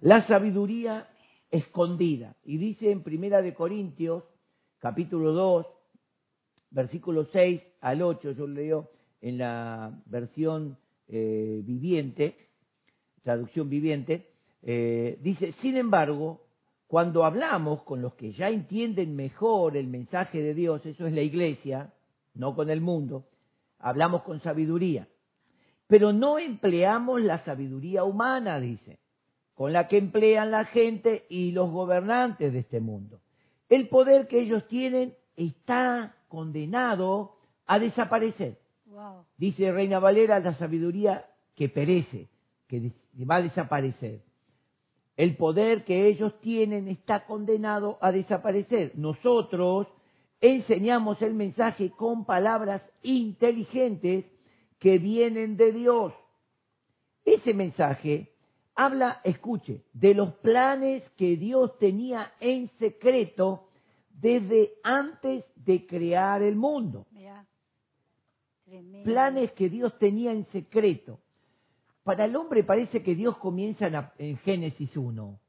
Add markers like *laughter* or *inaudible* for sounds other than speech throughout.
La sabiduría escondida. Y dice en Primera de Corintios, capítulo 2, versículo 6 al 8, yo leo en la versión eh, viviente, traducción viviente, eh, dice, sin embargo, cuando hablamos con los que ya entienden mejor el mensaje de Dios, eso es la iglesia, no con el mundo, hablamos con sabiduría. Pero no empleamos la sabiduría humana, dice, con la que emplean la gente y los gobernantes de este mundo. El poder que ellos tienen está condenado a desaparecer. Dice Reina Valera, la sabiduría que perece, que va a desaparecer. El poder que ellos tienen está condenado a desaparecer. Nosotros enseñamos el mensaje con palabras inteligentes que vienen de Dios. Ese mensaje habla, escuche, de los planes que Dios tenía en secreto desde antes de crear el mundo. Planes que Dios tenía en secreto. Para el hombre parece que Dios comienza en Génesis 1.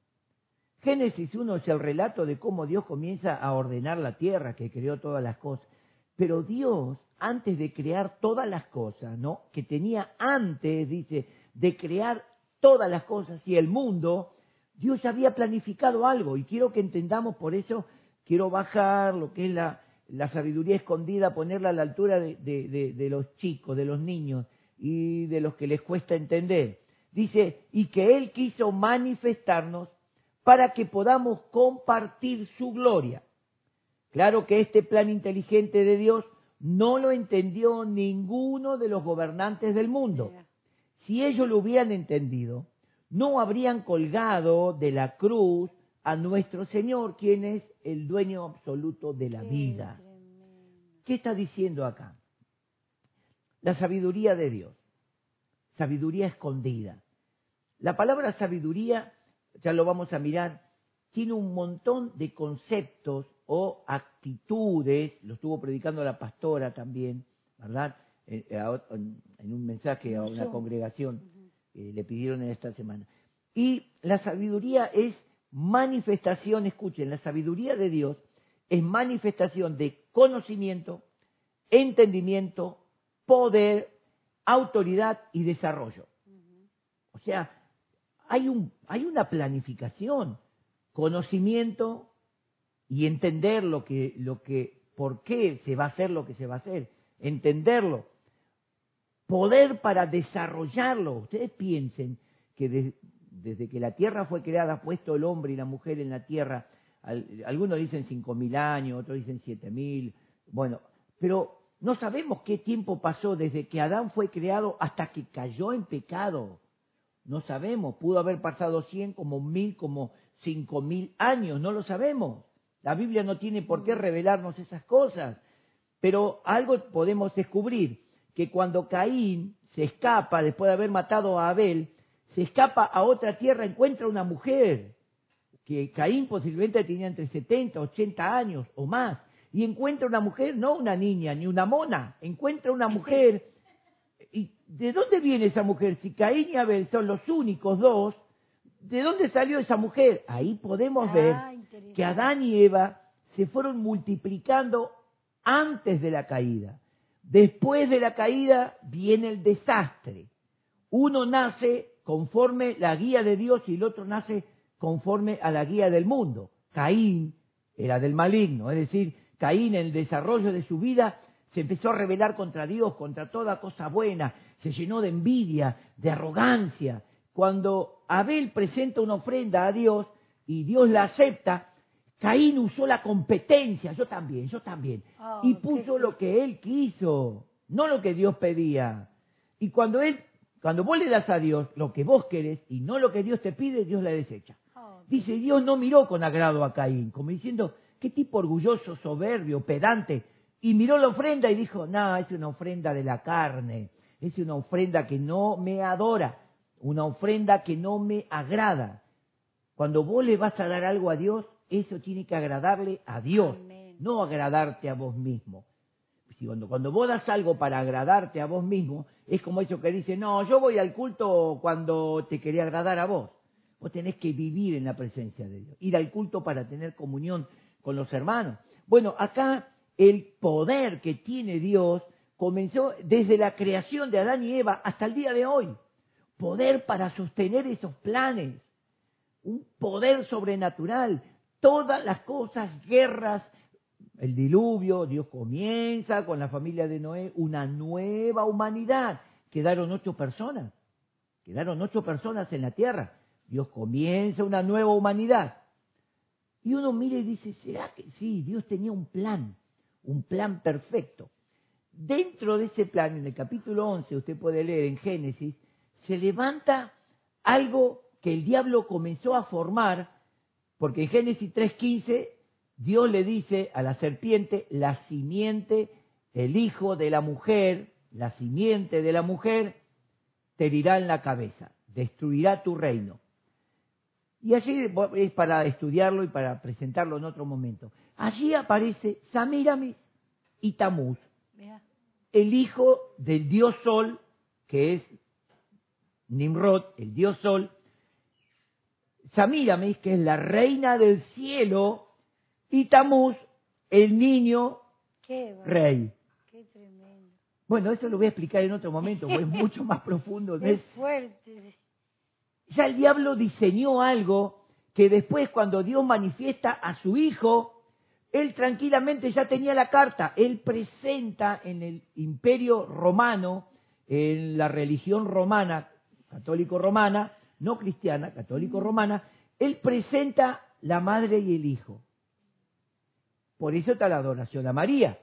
Génesis 1 es el relato de cómo Dios comienza a ordenar la tierra, que creó todas las cosas. Pero Dios, antes de crear todas las cosas, ¿no? Que tenía antes, dice, de crear todas las cosas y el mundo, Dios había planificado algo. Y quiero que entendamos, por eso quiero bajar lo que es la, la sabiduría escondida, ponerla a la altura de, de los chicos, de los niños y de los que les cuesta entender. Dice, y que Él quiso manifestarnos para que podamos compartir su gloria. Claro que este plan inteligente de Dios no lo entendió ninguno de los gobernantes del mundo. Si ellos lo hubieran entendido, no habrían colgado de la cruz a nuestro Señor, quien es el dueño absoluto de la vida. ¿Qué está diciendo acá? La sabiduría de Dios, sabiduría escondida. La palabra sabiduría, ya lo vamos a mirar, tiene un montón de conceptos o actitudes, lo estuvo predicando la pastora también, ¿verdad? Eh, en un mensaje a una congregación que le pidieron en esta semana. Y la sabiduría es manifestación, escuchen, la sabiduría de Dios es manifestación de conocimiento, entendimiento, poder, autoridad y desarrollo. O sea, hay, un, hay una planificación, conocimiento y entender lo que, lo que, por qué se va a hacer lo que se va a hacer, entenderlo, poder para desarrollarlo. Ustedes piensen que desde que la tierra fue creada, puesto el hombre y la mujer en la tierra, algunos dicen cinco mil años, otros dicen siete mil, bueno, pero no sabemos qué tiempo pasó desde que Adán fue creado hasta que cayó en pecado. No sabemos, pudo haber pasado cien, como mil, como cinco mil años, no lo sabemos. La Biblia no tiene por qué revelarnos esas cosas, pero algo podemos descubrir, que cuando Caín se escapa después de haber matado a Abel, se escapa a otra tierra, encuentra una mujer, que Caín posiblemente tenía entre 70, 80 años o más, y encuentra una mujer, no una niña ni una mona, encuentra una mujer. ¿Y de dónde viene esa mujer? Si Caín y Abel son los únicos dos, ¿de dónde salió esa mujer? Ahí podemos ver ah, que Adán y Eva se fueron multiplicando antes de la caída. Después de la caída viene el desastre. Uno nace conforme la guía de Dios y el otro nace conforme a la guía del mundo. Caín era del maligno, es decir, Caín en el desarrollo de su vida se empezó a rebelar contra Dios, contra toda cosa buena, se llenó de envidia, de arrogancia. Cuando Abel presenta una ofrenda a Dios y Dios la acepta, Caín usó la competencia, yo también, yo también, oh, y puso lo que él quiso, no lo que Dios pedía. Y cuando él, cuando vos le das a Dios lo que vos querés y no lo que Dios te pide, Dios la desecha. Oh, Dice, Dios no miró con agrado a Caín, como diciendo, qué tipo orgulloso, soberbio, pedante. Y miró la ofrenda y dijo, no, es una ofrenda de la carne, es una ofrenda que no me adora, una ofrenda que no me agrada. Cuando vos le vas a dar algo a Dios, eso tiene que agradarle a Dios, no agradarte a vos mismo. Cuando, cuando vos das algo para agradarte a vos mismo, es como eso que dice, no, yo voy al culto cuando te quería agradar a vos. Vos tenés que vivir en la presencia de Dios, ir al culto para tener comunión con los hermanos. Bueno, acá el poder que tiene Dios comenzó desde la creación de Adán y Eva hasta el día de hoy. Poder para sostener esos planes, un poder sobrenatural. Todas las cosas, guerras, el diluvio, Dios comienza con la familia de Noé, una nueva humanidad. Quedaron ocho personas, quedaron ocho personas en la tierra. Dios comienza una nueva humanidad. Y uno mira y dice, ¿será que sí? Dios tenía un plan, un plan perfecto. Dentro de ese plan, en el capítulo 11, usted puede leer en Génesis, se levanta algo que el diablo comenzó a formar, porque en Génesis 3.15 Dios le dice a la serpiente, la simiente, el hijo de la mujer, la simiente de la mujer, te herirá en la cabeza, destruirá tu reino. Y allí es para estudiarlo y para presentarlo en otro momento. Allí aparece Samiramis y Tamuz, el hijo del dios Sol, que es Nimrod, el dios Sol. Samiramis, que es la reina del cielo, y Tamuz, el niño rey. Qué tremendo. Bueno, eso lo voy a explicar en otro momento, porque es mucho más profundo. *laughs* Es fuerte. Ya el diablo diseñó algo que después cuando Dios manifiesta a su hijo, él tranquilamente ya tenía la carta. Él presenta en el imperio romano, en la religión romana, católico-romana, no cristiana, católico-romana, él presenta la madre y el hijo. Por eso está la adoración a María,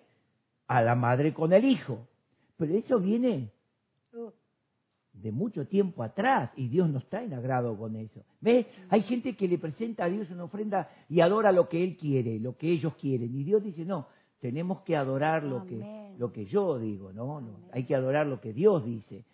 a la madre con el hijo. Pero eso viene de mucho tiempo atrás y Dios no está en agrado con eso. ¿Ves? Hay gente que le presenta a Dios una ofrenda y adora lo que Él quiere, lo que ellos quieren. Y Dios dice, no, tenemos que adorar lo que, lo que yo digo, ¿no? no hay que adorar lo que Dios dice.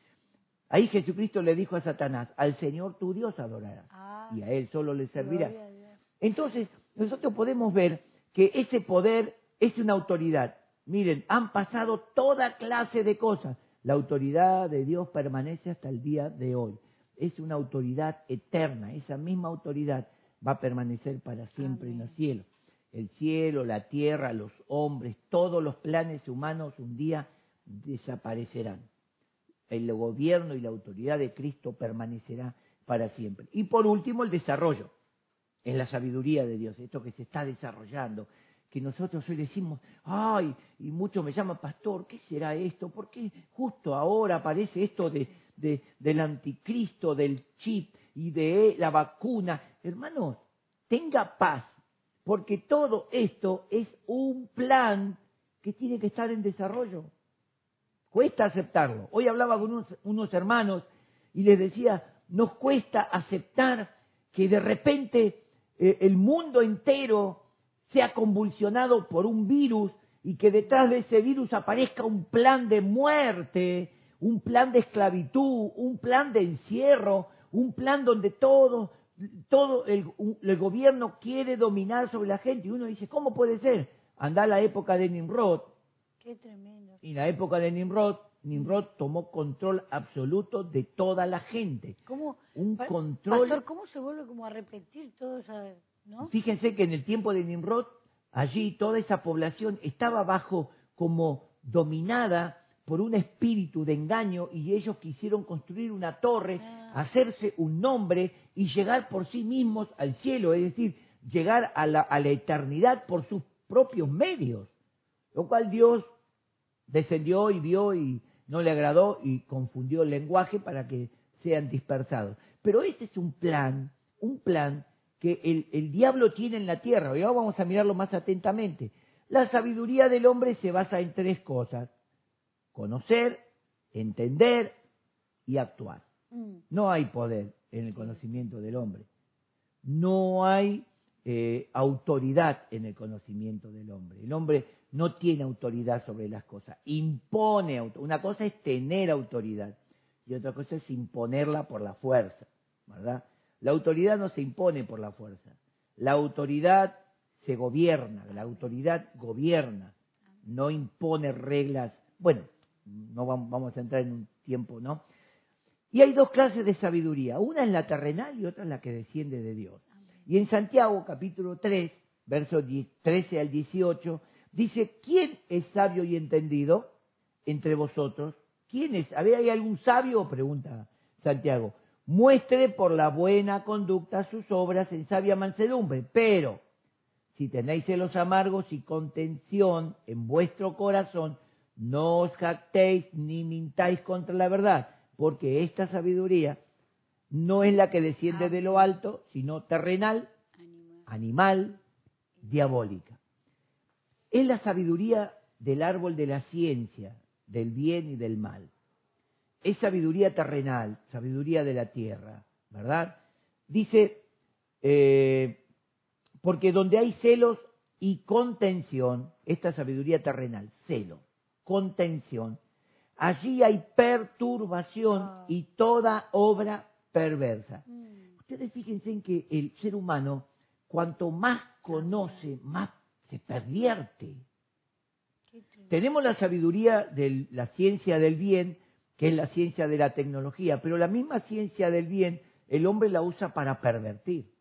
Ahí Jesucristo le dijo a Satanás, al Señor tu Dios adorarás Ah, y a Él solo le servirá. gloria a Dios. Entonces, nosotros podemos ver que ese poder es una autoridad. Miren, han pasado toda clase de cosas. La autoridad de Dios permanece hasta el día de hoy. Es una autoridad eterna. Esa misma autoridad va a permanecer para siempre en los cielos. El cielo, la tierra, los hombres, todos los planes humanos un día desaparecerán. El gobierno y la autoridad de Cristo permanecerá para siempre. Y por último, el desarrollo en la sabiduría de Dios, esto que se está desarrollando, que nosotros hoy decimos, ay, y muchos me llaman pastor, ¿qué será esto? ¿Por qué justo ahora aparece esto de, de, del anticristo, del chip y de la vacuna? Hermanos, tenga paz, porque todo esto es un plan que tiene que estar en desarrollo. Cuesta aceptarlo. Hoy hablaba con unos, hermanos y les decía, nos cuesta aceptar que de repente eh, el mundo entero sea convulsionado por un virus y que detrás de ese virus aparezca un plan de muerte, un plan de esclavitud, un plan de encierro, un plan donde todo, todo el, el gobierno quiere dominar sobre la gente. Y uno dice, ¿cómo puede ser? Anda la época de Nimrod. Qué tremendo. Y en la época de Nimrod, Nimrod tomó control absoluto de toda la gente. ¿Cómo, Un pa- control Pastor, ¿cómo se vuelve como a repetir todo eso? ¿No? Fíjense que en el tiempo de Nimrod, allí toda esa población estaba bajo como dominada por un espíritu de engaño y ellos quisieron construir una torre, Ah. hacerse un nombre y llegar por sí mismos al cielo, es decir, llegar a la, a la eternidad por sus propios medios. Lo cual Dios descendió y vio y no le agradó y confundió el lenguaje para que sean dispersados. Pero este es un plan, un plan que el, el diablo tiene en la tierra. Y ahora vamos a mirarlo más atentamente. La sabiduría del hombre se basa en tres cosas. Conocer, entender y actuar. Mm. No hay poder en el conocimiento del hombre. No hay eh, autoridad en el conocimiento del hombre. El hombre no tiene autoridad sobre las cosas. Impone. Una cosa es tener autoridad y otra cosa es imponerla por la fuerza. ¿Verdad? La autoridad no se impone por la fuerza. La autoridad se gobierna. La autoridad gobierna. No impone reglas. Bueno, no vam- vamos a entrar en un tiempo, ¿no? Y hay dos clases de sabiduría. Una es la terrenal y otra es la que desciende de Dios. Y en Santiago capítulo 3, versos 13 al 18, dice, ¿quién es sabio y entendido entre vosotros? ¿Quién es? ¿Hay algún sabio? Pregunta Santiago. Muestre por la buena conducta sus obras en sabia mansedumbre. Pero, si tenéis celos amargos y contención en vuestro corazón, no os jactéis ni mintáis contra la verdad, porque esta sabiduría no es la que desciende de lo alto, sino terrenal, animal, diabólica. Es la sabiduría del árbol de la ciencia, del bien y del mal. Es sabiduría terrenal, sabiduría de la tierra, ¿verdad? Dice, eh, porque donde hay celos y contención, esta sabiduría terrenal, celo, contención, allí hay perturbación Ah. y toda obra perversa. Mm. Ustedes fíjense en que el ser humano, cuanto más conoce, más se pervierte. Tenemos la sabiduría de la ciencia del bien, que es la ciencia de la tecnología, pero la misma ciencia del bien el hombre la usa para pervertir.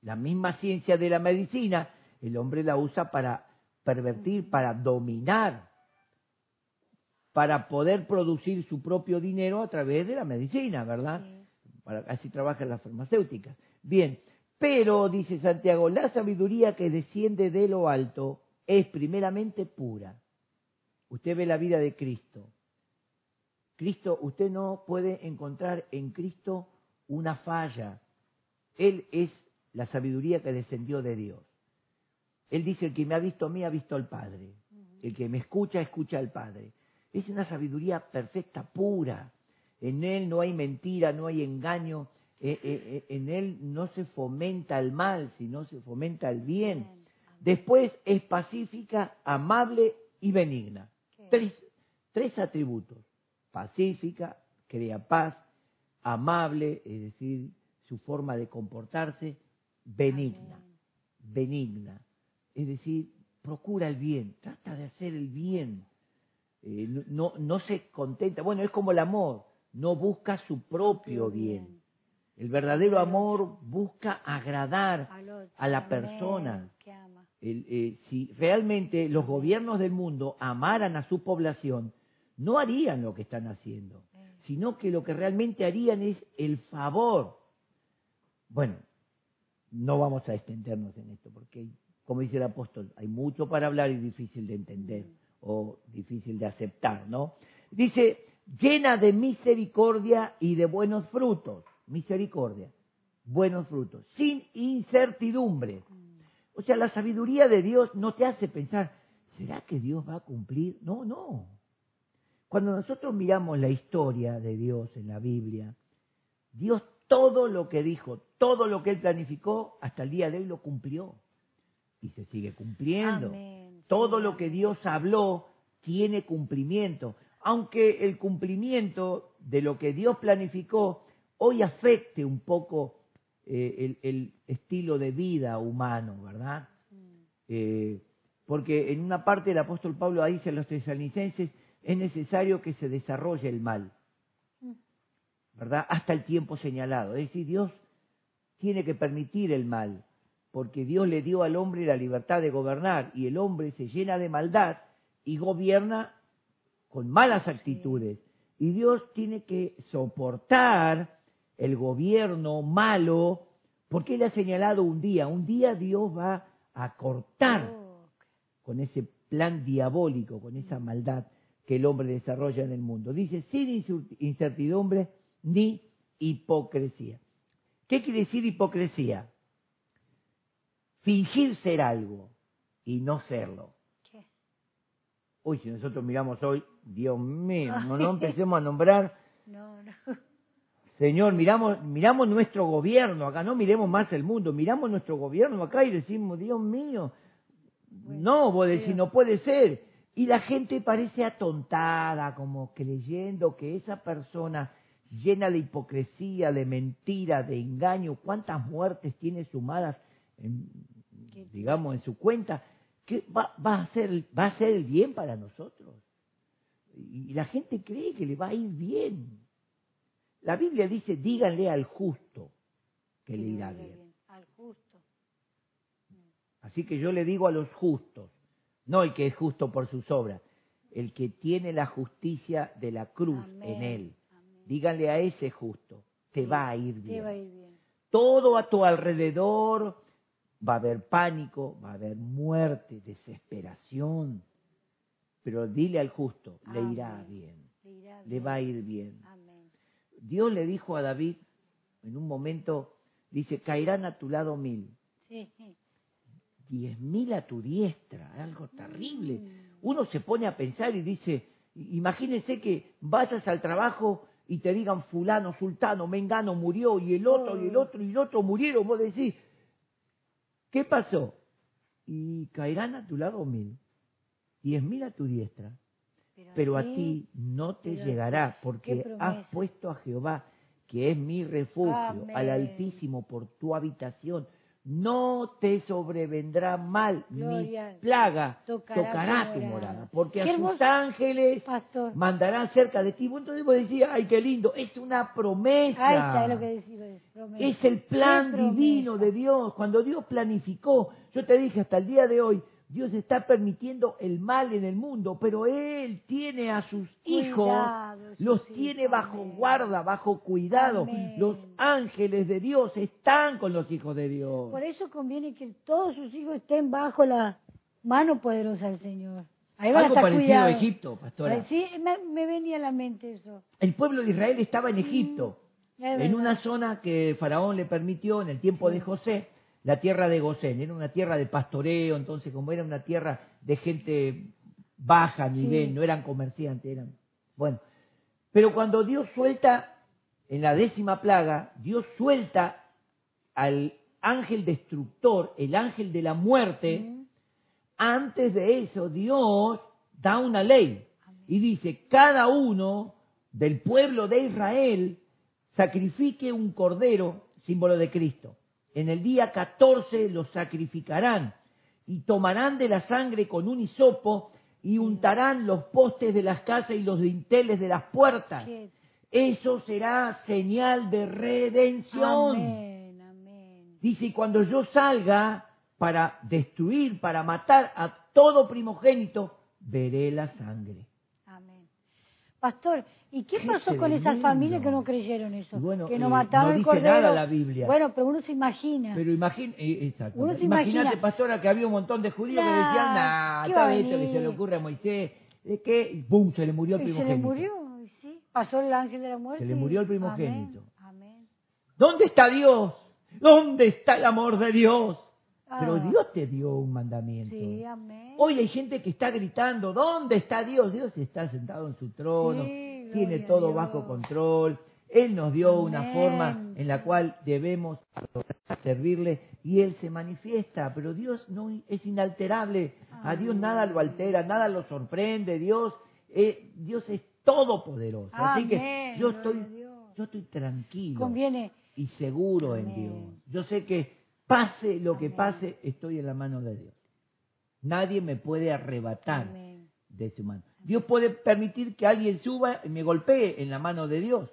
La misma ciencia de la medicina el hombre la usa para pervertir, para dominar, para poder producir su propio dinero a través de la medicina, ¿verdad? Sí. Así trabajan las farmacéuticas. Bien, pero, dice Santiago, la sabiduría que desciende de lo alto es primeramente pura. Usted ve la vida de Cristo. Cristo, usted no puede encontrar en Cristo una falla. Él es la sabiduría que descendió de Dios. Él dice, el que me ha visto a mí ha visto al Padre. El que me escucha, escucha al Padre. Es una sabiduría perfecta, pura. En Él no hay mentira, no hay engaño. Eh, eh, eh, en Él no se fomenta el mal, sino se fomenta el bien. Después es pacífica, amable y benigna. Tres, tres atributos. Pacífica, crea paz, amable, es decir, su forma de comportarse, benigna, benigna. Es decir, procura el bien, trata de hacer el bien. Eh, no, no se contenta, bueno, es como el amor, no busca su propio bien. El verdadero amor busca agradar a la persona. El- eh, si realmente los gobiernos del mundo amaran a su población, no harían lo que están haciendo, sino que lo que realmente harían es el favor. Bueno, no vamos a extendernos en esto, porque, como dice el apóstol, hay mucho para hablar y difícil de entender o difícil de aceptar, ¿no? Dice, llena de misericordia y de buenos frutos, misericordia, buenos frutos, sin incertidumbre. O sea, la sabiduría de Dios no te hace pensar, ¿será que Dios va a cumplir? No, no. Cuando nosotros miramos la historia de Dios en la Biblia, Dios todo lo que dijo, todo lo que Él planificó, hasta el día de hoy lo cumplió. Y se sigue cumpliendo. Amén. Todo lo que. Dios habló tiene cumplimiento. Aunque el cumplimiento de lo que Dios planificó hoy afecte un poco eh, el, el estilo de vida humano, ¿verdad? Mm, Eh, porque en una parte el apóstol Pablo dice a los tesalonicenses, es necesario que se desarrolle el mal, mm, ¿verdad? Hasta el tiempo señalado. Es decir, Dios tiene que permitir el mal, porque Dios le dio al hombre la libertad de gobernar y el hombre se llena de maldad y gobierna con malas actitudes. Y Dios tiene que soportar el gobierno malo, porque Él ha señalado un día, un día Dios va a cortar con ese plan diabólico, con esa maldad que el hombre desarrolla en el mundo. Dice, sin incertidumbre ni hipocresía. ¿Qué quiere decir hipocresía? Fingir ser algo y no serlo. Uy, si nosotros miramos hoy, Dios mío, no, no empecemos a nombrar, No, no. Señor, miramos, miramos nuestro gobierno acá, no miremos más el mundo, miramos nuestro gobierno acá y decimos, Dios mío, no, vos decís, no puede ser. Y la gente parece atontada, como creyendo que esa persona llena de hipocresía, de mentira, de engaño, cuántas muertes tiene sumadas, en, digamos, en su cuenta, que va, va, a ser, va a ser el bien para nosotros. Y la gente cree que le va a ir bien. La Biblia dice, díganle al justo que le irá bien. Al justo. Así que yo le digo a los justos, no el que es justo por sus obras, el que tiene la justicia de la cruz Amén, en él. amén. Díganle a ese justo, te va a ir Te va a ir bien. Todo a tu alrededor va a haber pánico, va a haber muerte, desesperación. Pero dile al justo, le irá bien, Le irá le bien. va a ir bien. Amén. Dios le dijo a David, en un momento, dice, caerán a tu lado mil, Sí, diez mil a tu diestra, algo terrible. Mm. Uno se pone a pensar y dice, imagínense que vayas al trabajo y te digan fulano, sultano, mengano murió y el otro y el otro y el otro murieron, vos decís, ¿qué pasó? Y caerán a tu lado mil, diez mil a tu diestra, pero a ti no te llegará, porque has puesto a Jehová, que es mi refugio, al. Altísimo por tu habitación. No te sobrevendrá mal, Gloria. ni plaga Tocará tocará, tu morada. porque a sus ángeles Pastor. mandarán cerca de ti. Entonces vos decís, ay, qué lindo, es una promesa. Ahí está, es lo que promesa. Es el plan divino de Dios. Cuando Dios planificó, yo te dije hasta el día de hoy, Dios está permitiendo el mal en el mundo, pero Él tiene a sus hijos, los tiene bajo amén. guarda, bajo cuidado. Amén. Los ángeles de Dios están con los hijos de Dios. Por eso conviene que todos sus hijos estén bajo la mano poderosa del Señor. Ahí van a Algo parecido cuidados. a Egipto, pastora. Sí, me, me venía a la mente eso. El pueblo de Israel estaba en Egipto, Es en una zona que Faraón le permitió en el tiempo Sí. de José, la tierra de Gosén. Era una tierra de pastoreo, entonces como era una tierra de gente baja nivel, Sí. no eran comerciantes, eran... Bueno, pero cuando Dios suelta, en la décima plaga, Dios suelta al ángel destructor, el ángel de la muerte, antes de eso Dios da una ley y dice, cada uno del pueblo de Israel sacrifique un cordero, símbolo de Cristo. En el día 14 lo sacrificarán y tomarán de la sangre con un hisopo y untarán los postes de las casas y los dinteles de las puertas. Eso será señal de redención. Amén, amén. Dice, y cuando yo salga para destruir, para matar a todo primogénito, veré la sangre. Pastor, ¿y qué pasó con esas familias que no creyeron eso? Bueno, que no eh, mataron no el dice cordero. nada la Biblia. Bueno, pero uno se imagina. Pero imagina, eh, se imagínate, imagina. pastora, que había un montón de judíos que Nah, decían, nah, ¿qué va a está esto que se le ocurre a Moisés, de que, ¡pum!, se le murió el y se primogénito. le murió, sí. Pasó el ángel de la muerte. Se le murió el primogénito. Amén. amén. ¿Dónde está Dios? ¿Dónde está el amor de Dios? Pero Ah, Dios te dio un mandamiento. Sí, amén. Hoy hay gente que está gritando, ¿dónde está Dios? Dios está sentado en su trono, Sí, tiene todo bajo control. Él nos dio una forma en la cual debemos servirle y Él se manifiesta, pero Dios no es inalterable. A Dios nada lo altera, nada lo sorprende. Dios, eh, Dios es todopoderoso. Así que yo estoy, yo estoy tranquilo Conviene. y seguro en. Dios. Yo sé que pase lo que pase, estoy en la mano de Dios. Nadie me puede arrebatar Amén. de su mano. Dios puede permitir que alguien suba y me golpee en la mano de Dios.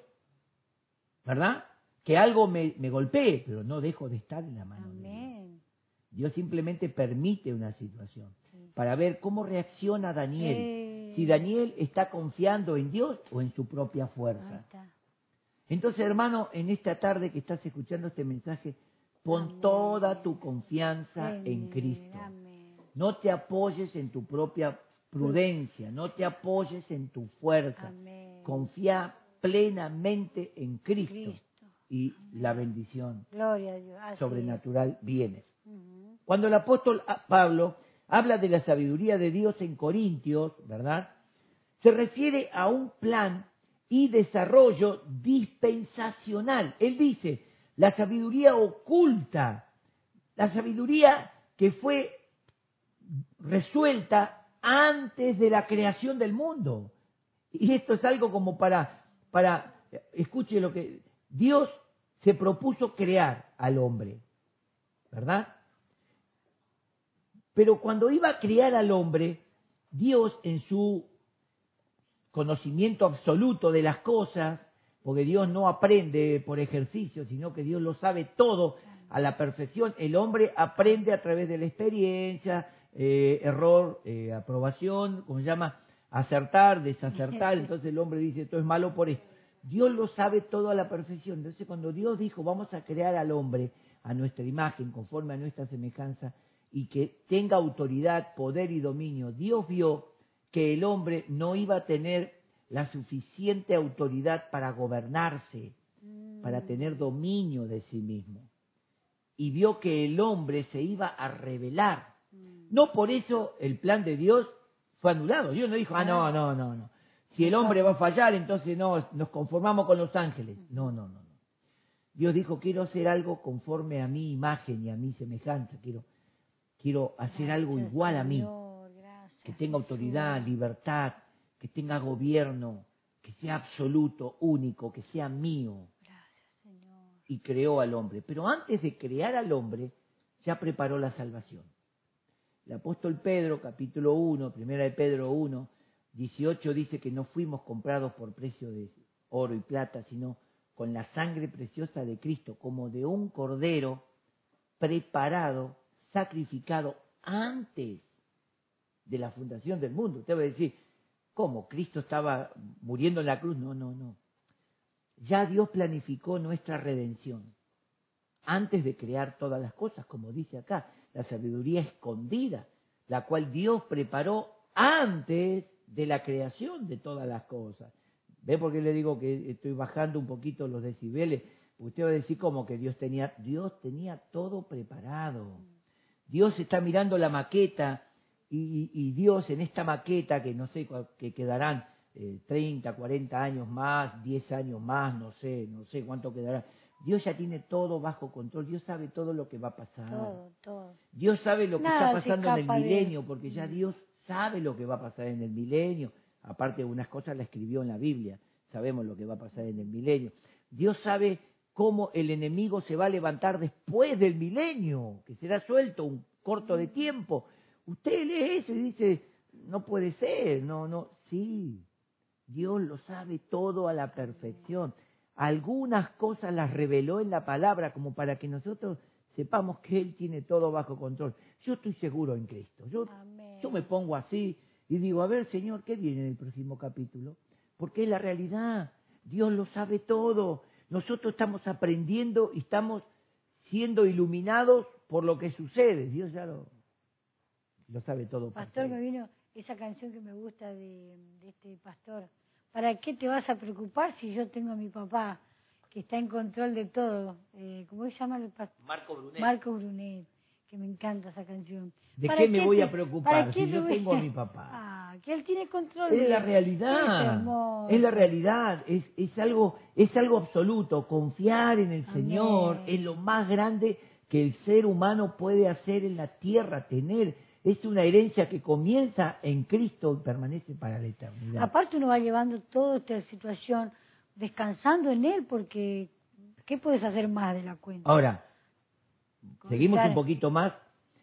¿Verdad? Que algo me, me golpee, pero no dejo de estar en la mano de Dios. Dios simplemente permite una situación Sí. para ver cómo reacciona Daniel. Eh, Si Daniel está confiando en Dios o en su propia fuerza. Entonces, hermano, en esta tarde que estás escuchando este mensaje, pon toda tu confianza en Cristo. No te apoyes en tu propia prudencia, no te apoyes en tu fuerza. Amén. Confía plenamente en Cristo, y la bendición sobrenatural viene. Cuando el apóstol Pablo habla de la sabiduría de Dios en Corintios, ¿verdad? Se refiere a un plan y desarrollo dispensacional. Él dice, la sabiduría oculta, la sabiduría que fue resuelta antes de la creación del mundo. Y esto es algo como para, para, escuche lo que, Dios se propuso crear al hombre, ¿verdad? Pero cuando iba a crear al hombre, Dios en su conocimiento absoluto de las cosas, porque Dios no aprende por ejercicio, sino que Dios lo sabe todo a la perfección. El hombre aprende a través de la experiencia, eh, error, eh, aprobación, como se llama, acertar, desacertar. *laughs* Entonces el hombre dice, esto es malo por esto. Dios lo sabe todo a la perfección. Entonces cuando Dios dijo, vamos a crear al hombre a nuestra imagen, conforme a nuestra semejanza, y que tenga autoridad, poder y dominio, Dios vio que el hombre no iba a tener la suficiente autoridad para gobernarse, para tener dominio de sí mismo. Y vio que el hombre se iba a rebelar. No por eso el plan de Dios fue anulado. Dios no dijo, ah, no, no, no, no. Si el hombre va a fallar, entonces no, nos conformamos con los ángeles. No, no, no, no. Dios dijo, quiero hacer algo conforme a mi imagen y a mi semejanza. Quiero, quiero hacer algo igual a mí. Que tenga autoridad, libertad, que tenga gobierno, que sea absoluto, único, que sea mío. Y creó al hombre. Pero antes de crear al hombre, ya preparó la salvación. El apóstol Pedro, capítulo 1, primera de Pedro 1, 18 dice que no fuimos comprados por precio de oro y plata, sino con la sangre preciosa de Cristo, como de un cordero preparado, sacrificado antes de la fundación del mundo. Usted va a decir, ¿cómo? ¿Cristo estaba muriendo en la cruz? No, no, no. Ya Dios planificó nuestra redención antes de crear todas las cosas, como dice acá, la sabiduría escondida, la cual Dios preparó antes de la creación de todas las cosas. ¿Ve por qué le digo que estoy bajando un poquito los decibeles? Usted va a decir como que Dios tenía, Dios tenía todo preparado. Dios está mirando la maqueta y, Dios en esta maqueta, que no sé, que quedarán eh, 30, 40 años más, 10 años más, no sé, no sé cuánto quedará. Dios ya tiene todo bajo control, Dios sabe todo lo que va a pasar. Todo, todo. Dios sabe lo que está pasando en el milenio, porque ya Dios sabe lo que va a pasar en el milenio. Aparte, unas cosas la escribió en la Biblia, sabemos lo que va a pasar en el milenio. Dios sabe cómo el enemigo se va a levantar después del milenio, que será suelto un corto de tiempo. Usted lee eso y dice, no puede ser, no, no, sí, Dios lo sabe todo a la perfección. Algunas cosas las reveló en la palabra como para que nosotros sepamos que Él tiene todo bajo control. Yo estoy seguro en Cristo. Yo, yo me pongo así y digo, a ver, Señor, ¿qué viene en el próximo capítulo? Porque es la realidad. Dios lo sabe todo. Nosotros estamos aprendiendo y estamos siendo iluminados por lo que sucede. Dios ya lo, lo sabe todo. Pastor, me vino esa canción que me gusta de, de este pastor. ¿Para qué te vas a preocupar si yo tengo a mi papá? que está en control de todo. Eh, ¿Cómo se llama el pastor? Marco Brunet. Marco Brunet, que me encanta esa canción. ¿De qué me voy a preocupar si yo tengo a mi papá? *laughs* Ah, que él tiene control es de la realidad. Es, la realidad, es, es algo es algo absoluto, confiar en el Señor es lo más grande que el ser humano puede hacer en la tierra, tener es una herencia que comienza en Cristo y permanece para la eternidad. Aparte uno va llevando toda esta situación descansando en Él, porque ¿qué puedes hacer más de la cuenta? Ahora, seguimos un poquito más.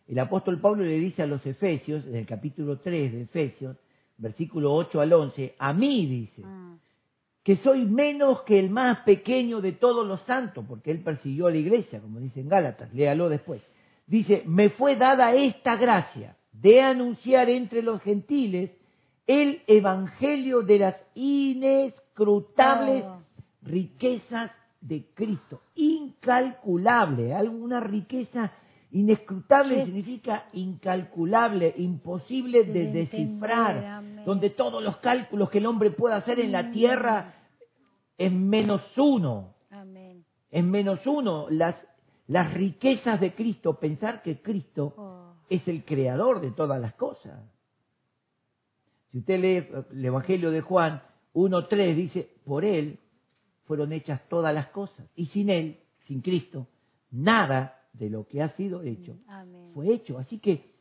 El apóstol Pablo le dice a los Efesios, en el capítulo 3 de Efesios, versículo 8 al 11, a mí dice, ah. que soy menos que el más pequeño de todos los santos, porque él persiguió a la iglesia, como dice en Gálatas, léalo después. Dice, me fue dada esta gracia de anunciar entre los gentiles el evangelio de las inescrutables riquezas de Cristo, incalculable, alguna riqueza inescrutable significa incalculable, imposible de, descifrar, donde todos los cálculos que el hombre puede hacer en la mm. tierra es menos uno, es menos uno, las, las riquezas de Cristo, pensar que Cristo oh. es el creador de todas las cosas. Si usted lee el Evangelio de Juan 1.3, dice, por Él fueron hechas todas las cosas. Y sin Él, sin Cristo, nada de lo que ha sido hecho fue hecho. Así que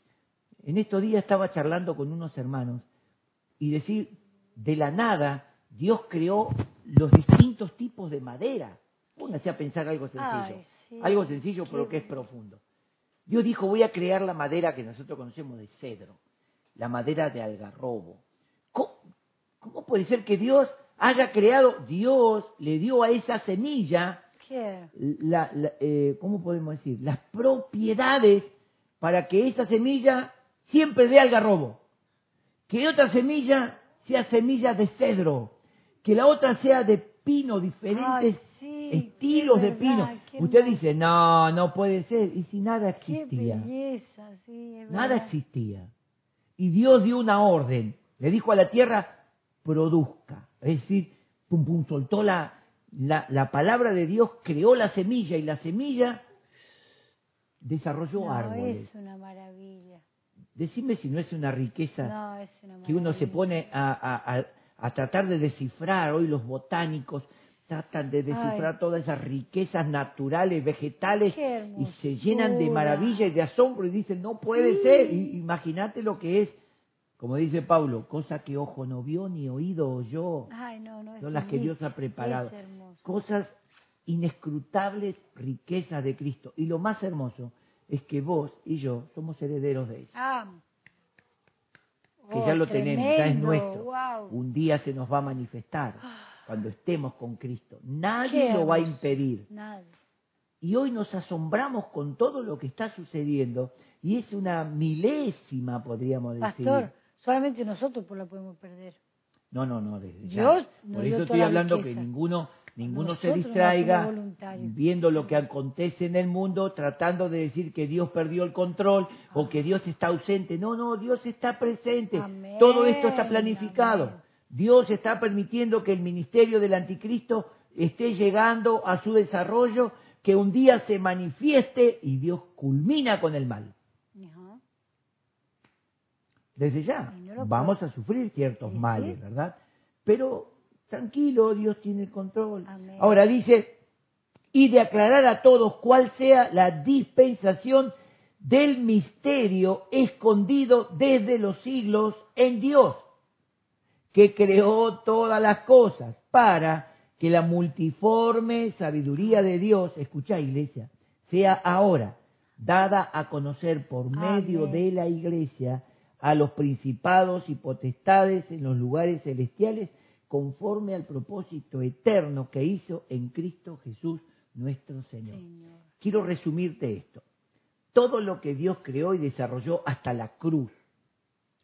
en estos días estaba charlando con unos hermanos y decir, de la nada, Dios creó los distintos tipos de madera. Póngase a pensar algo sencillo. Algo sencillo pero que es profundo. Dios dijo, voy a crear la madera que nosotros conocemos de cedro, la madera de algarrobo. ¿Cómo, puede ser que Dios haya creado, Dios le dio a esa semilla, ¿Qué? la, la- eh, ¿cómo podemos decir? Las propiedades para que esa semilla siempre dé algarrobo. Que otra semilla sea semilla de cedro. Que la otra sea de pino, diferentes Ay, estilos de pino. Usted dice, no, no puede ser. Y si nada Qué existía. belleza, sí, es Nada existía. Y Dios dio una orden. Le dijo a la tierra, produzca. Es decir, pum, pum, soltó la, la, la palabra de Dios, creó la semilla y la semilla desarrolló No, árboles. es una maravilla. Decime si no es una riqueza No, es una maravilla. que uno se pone a, a- a- a tratar de descifrar. Hoy los botánicos tratan de descifrar Ay. todas esas riquezas naturales, vegetales, y se llenan de maravilla y de asombro y dicen, no puede Sí. ser. Imagínate lo que es, como dice Pablo, cosa que ojo no vio ni oído oyó, Ay, no, no, es son las que Dios ha preparado. Cosas inescrutables, riquezas de Cristo. Y lo más hermoso es que vos y yo somos herederos de eso. Ah. que Oh, ya lo tenemos, ya es nuestro. Wow. Un día se nos va a manifestar cuando estemos con Cristo. Nadie lo va a impedir. Y hoy nos asombramos con todo lo que está sucediendo y es una milésima, podríamos decir. Pastor, solamente nosotros pues la podemos perder. No, no, no, desde. Dios Por eso estoy la hablando que ninguno, ninguno se Nosotros distraiga viendo lo que acontece en el mundo, tratando de decir que Dios perdió el control o que Dios está ausente. No, no, Dios está presente. Amén, Todo esto está planificado. amén. Dios está permitiendo que el ministerio del anticristo esté llegando a su desarrollo, que un día se manifieste y Dios culmina con el mal. Ajá. Desde ya, no vamos a sufrir ciertos sí. males, ¿verdad? Pero tranquilo, Dios tiene el control. Amén. Ahora dice, y de aclarar a todos cuál sea la dispensación del misterio escondido desde los siglos en Dios, que creó todas las cosas para que la multiforme sabiduría de Dios, escucha iglesia, sea ahora dada a conocer por medio Amén. de la iglesia a los principados y potestades en los lugares celestiales conforme al propósito eterno que hizo en Cristo Jesús nuestro Señor. Señor. Quiero resumirte esto. Todo lo que Dios creó y desarrolló hasta la cruz,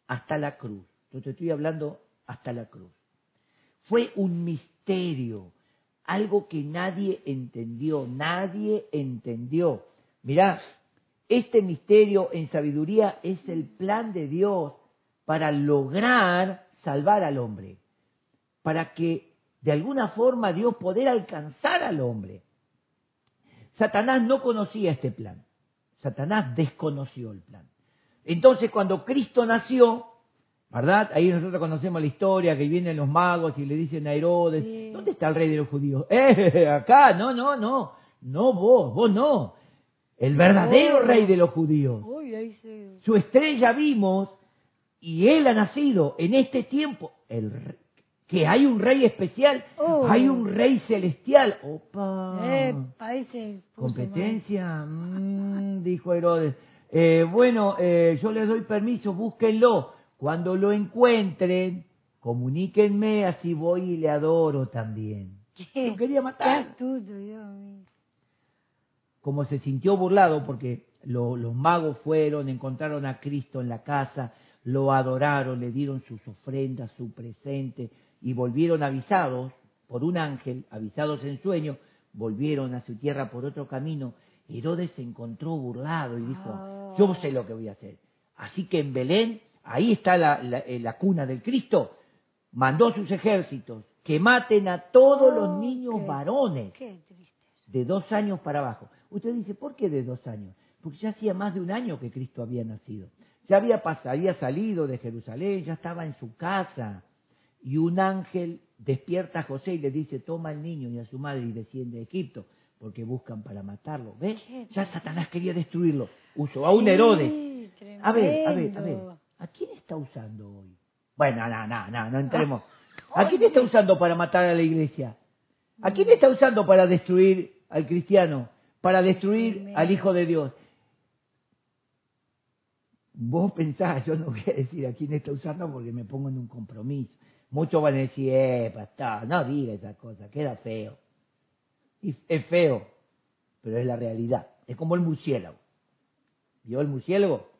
hasta la cruz, yo te estoy hablando hasta la cruz, fue un misterio, algo que nadie entendió, nadie entendió. Mirá, este misterio en sabiduría es el plan de Dios para lograr salvar al hombre, para que de alguna forma Dios poder alcanzar al hombre. Satanás no conocía este plan. Satanás desconoció el plan. Entonces cuando Cristo nació, ¿verdad? Ahí nosotros conocemos la historia que vienen los magos y le dicen a Herodes, Sí. ¿dónde está el rey de los judíos? *laughs* ¡Eh, acá! No, no, no. No vos, vos no. El verdadero rey de los judíos. Uy, ahí se... Su estrella vimos y él ha nacido en este tiempo. El que hay un rey especial, Oh. hay un rey celestial. Opa. Eh. Competencia, mm, dijo Herodes. Eh, bueno, eh, yo les doy permiso, búsquenlo. Cuando lo encuentren, comuníquenme, así voy y le adoro también. ¿Qué? Lo quería matar. Como se sintió burlado porque lo- los magos fueron, encontraron a Cristo en la casa, lo adoraron, le dieron sus ofrendas, su presente y volvieron avisados por un ángel, avisados en sueño, volvieron a su tierra por otro camino. Herodes se encontró burlado y dijo, Ah. yo sé lo que voy a hacer. Así que en Belén, ahí está la, la- eh, la cuna del Cristo, mandó sus ejércitos que maten a todos los Oh, niños qué- varones Qué de dos años para abajo. Usted dice, ¿por qué de dos años? Porque ya hacía más de un año que Cristo había nacido. Ya había, pas- había salido de Jerusalén, ya estaba en su casa. Y un ángel despierta a José y le dice, toma al niño y a su madre y desciende a Egipto, porque buscan para matarlo. ¿Ves? Ya Satanás quería destruirlo. Usó a un Herodes. A ver, a ver, a ver. ¿A quién está usando hoy? Bueno, no, no, no, no entremos. ¿A quién está usando para matar a la iglesia? ¿A quién está usando para destruir al cristiano? Para destruir al Hijo de Dios. Vos pensás, yo no voy a decir a quién está usando porque me pongo en un compromiso. Muchos van a decir, eh, pastor, no diga esas cosas, queda feo. Y es feo, pero es la realidad. Es como el murciélago. ¿Vio el murciélago?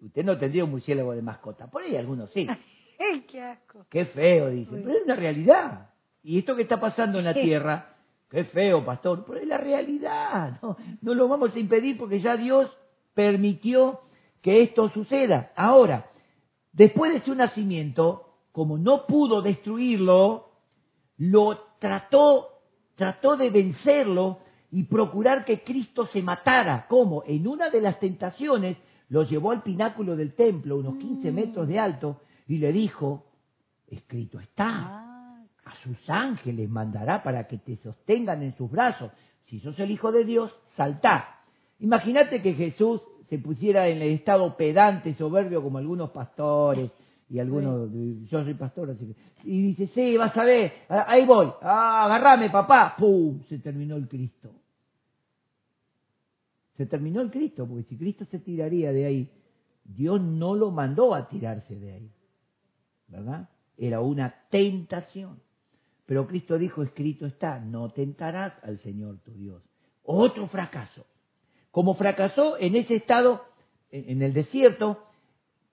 Usted no tendría un murciélago de mascota. Por ahí algunos sí. *laughs* ¡Qué asco! Qué feo, dice. Pero es una realidad. Y esto que está pasando en la tierra, qué feo, pastor, pero es la realidad. No, no lo vamos a impedir porque ya Dios permitió que esto suceda. Ahora, después de su nacimiento, como no pudo destruirlo, lo trató, trató de vencerlo y procurar que Cristo se matara. ¿Cómo? En una de las tentaciones lo llevó al pináculo del templo, unos 15 Mm. metros de alto, y le dijo, escrito está, Ah, a sus ángeles mandará para que te sostengan en sus brazos. Si sos el Hijo de Dios, saltá. Imagínate que Jesús se pusiera en el estado pedante, soberbio, como algunos pastores y algunos, yo soy pastor, así que, y dice, sí, vas a ver, ah, ahí voy, ah, agarrame papá, ¡pum! Se terminó el Cristo. Se terminó el Cristo, porque si Cristo se tiraría de ahí, Dios no lo mandó a tirarse de ahí, ¿verdad? Era una tentación. Pero Cristo dijo, escrito está, no tentarás al Señor tu Dios. Otro fracaso. Como fracasó en ese estado, en el desierto,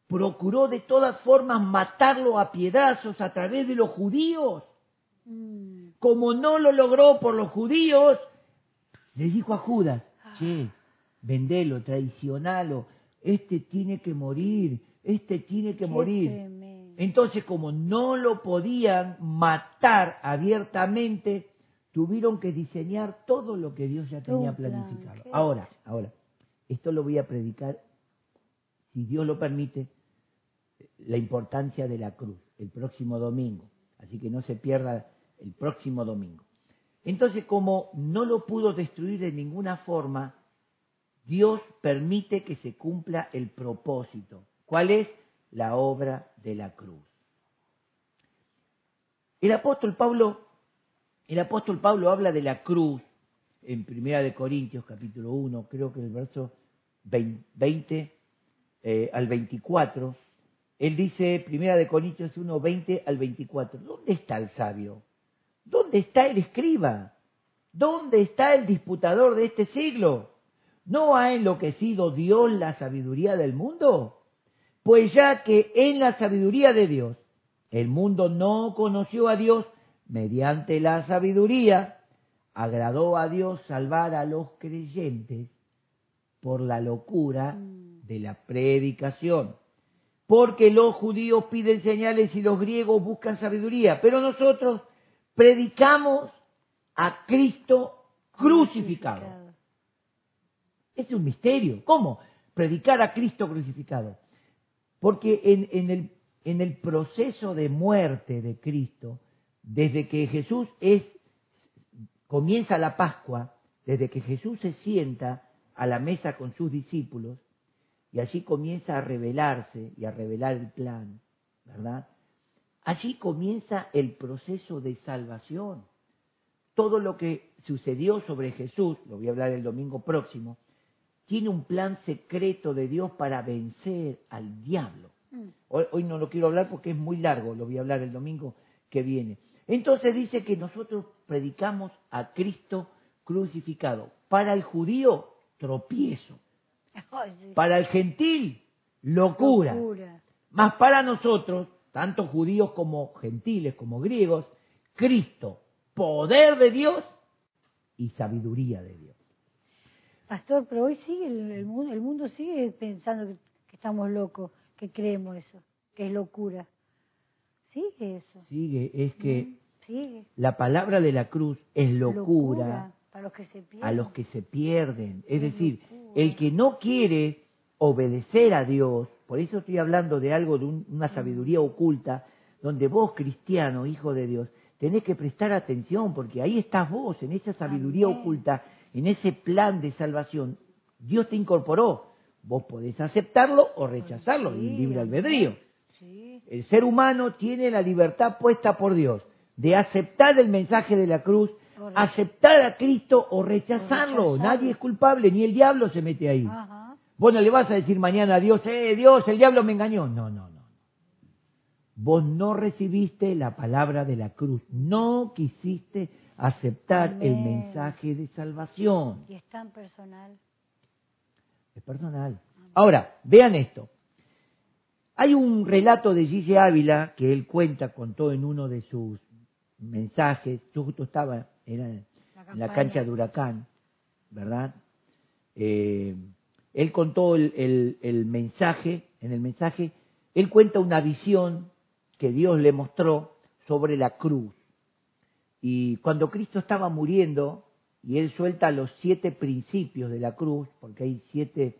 procuró de todas formas matarlo a piedrazos a través de los judíos. mm, Como no lo logró por los judíos, le dijo a Judas, che, vendelo, traicionalo, este tiene que morir, este tiene que qué morir. tremendo. Entonces, como no lo podían matar abiertamente, tuvieron que diseñar todo lo que Dios ya tenía planificado. Ahora, ahora, esto lo voy a predicar, si Dios lo permite, la importancia de la cruz, el próximo domingo. Así que no se pierda el próximo domingo. Entonces, como no lo pudo destruir de ninguna forma, Dios permite que se cumpla el propósito. ¿Cuál es? La obra de la cruz. El apóstol Pablo, el apóstol Pablo habla de la cruz en Primera de Corintios capítulo 1, creo que el verso 20 eh, al 24. Él dice, Primera de Corintios 1, 20 al 24, ¿dónde está el sabio? ¿Dónde está el escriba? ¿Dónde está el disputador de este siglo? ¿No ha enloquecido Dios la sabiduría del mundo? Pues ya que en la sabiduría de Dios el mundo no conoció a Dios mediante la sabiduría, agradó a Dios salvar a los creyentes por la locura Mm. de la predicación. Porque los judíos piden señales y los griegos buscan sabiduría, pero nosotros predicamos a Cristo crucificado. Es un misterio. ¿Cómo? Predicar a Cristo crucificado. Porque en, el, el proceso de muerte de Cristo, desde que Jesús es, comienza la Pascua, desde que Jesús se sienta a la mesa con sus discípulos, y allí comienza a revelarse y a revelar el plan, ¿verdad? Allí comienza el proceso de salvación. Todo lo que sucedió sobre Jesús, lo voy a hablar el domingo próximo, tiene un plan secreto de Dios para vencer al diablo. Mm. Hoy, hoy no lo quiero hablar porque es muy largo, lo voy a hablar el domingo que viene. Entonces dice que nosotros predicamos a Cristo crucificado. Para el judío, tropiezo. Para el gentil, locura. Locura. Más para nosotros, tanto judíos como gentiles, como griegos, Cristo, poder de Dios y sabiduría de Dios. Pastor, pero hoy sigue el, el mundo, el mundo sigue pensando que, que estamos locos, que creemos eso, que es locura. Sigue eso. Sigue, es que Sigue. la palabra de la cruz es locura, Para los que se a los que se pierden. Es Es decir, locura. el que no quiere obedecer a Dios, por eso estoy hablando de algo, de un- una sabiduría oculta, donde vos, cristiano, hijo de Dios, tenés que prestar atención, porque ahí estás vos, en esa sabiduría Amén. oculta, en ese plan de salvación. Dios te incorporó. Vos podés aceptarlo o rechazarlo, Sí, el libre albedrío. Sí. El ser humano tiene la libertad puesta por Dios de aceptar el mensaje de la cruz, Correcto. aceptar a Cristo o rechazarlo. rechazarlo. Nadie es culpable, ni el diablo se mete ahí. Ajá. Vos no le vas a decir mañana a Dios, eh, Dios, el diablo me engañó. No, no, no. vos no recibiste la palabra de la cruz, no quisiste aceptar el mensaje de salvación. Y es tan personal. Es personal. Ahora, vean esto. Hay un relato de Gigi Ávila que él cuenta, contó en uno de sus mensajes. Yo justo estaba era en la cancha de Huracán, ¿verdad? Eh, él contó el, el- el mensaje, en el mensaje, él cuenta una visión que Dios le mostró sobre la cruz. Y cuando Cristo estaba muriendo, y él suelta los siete principios de la cruz, porque hay siete,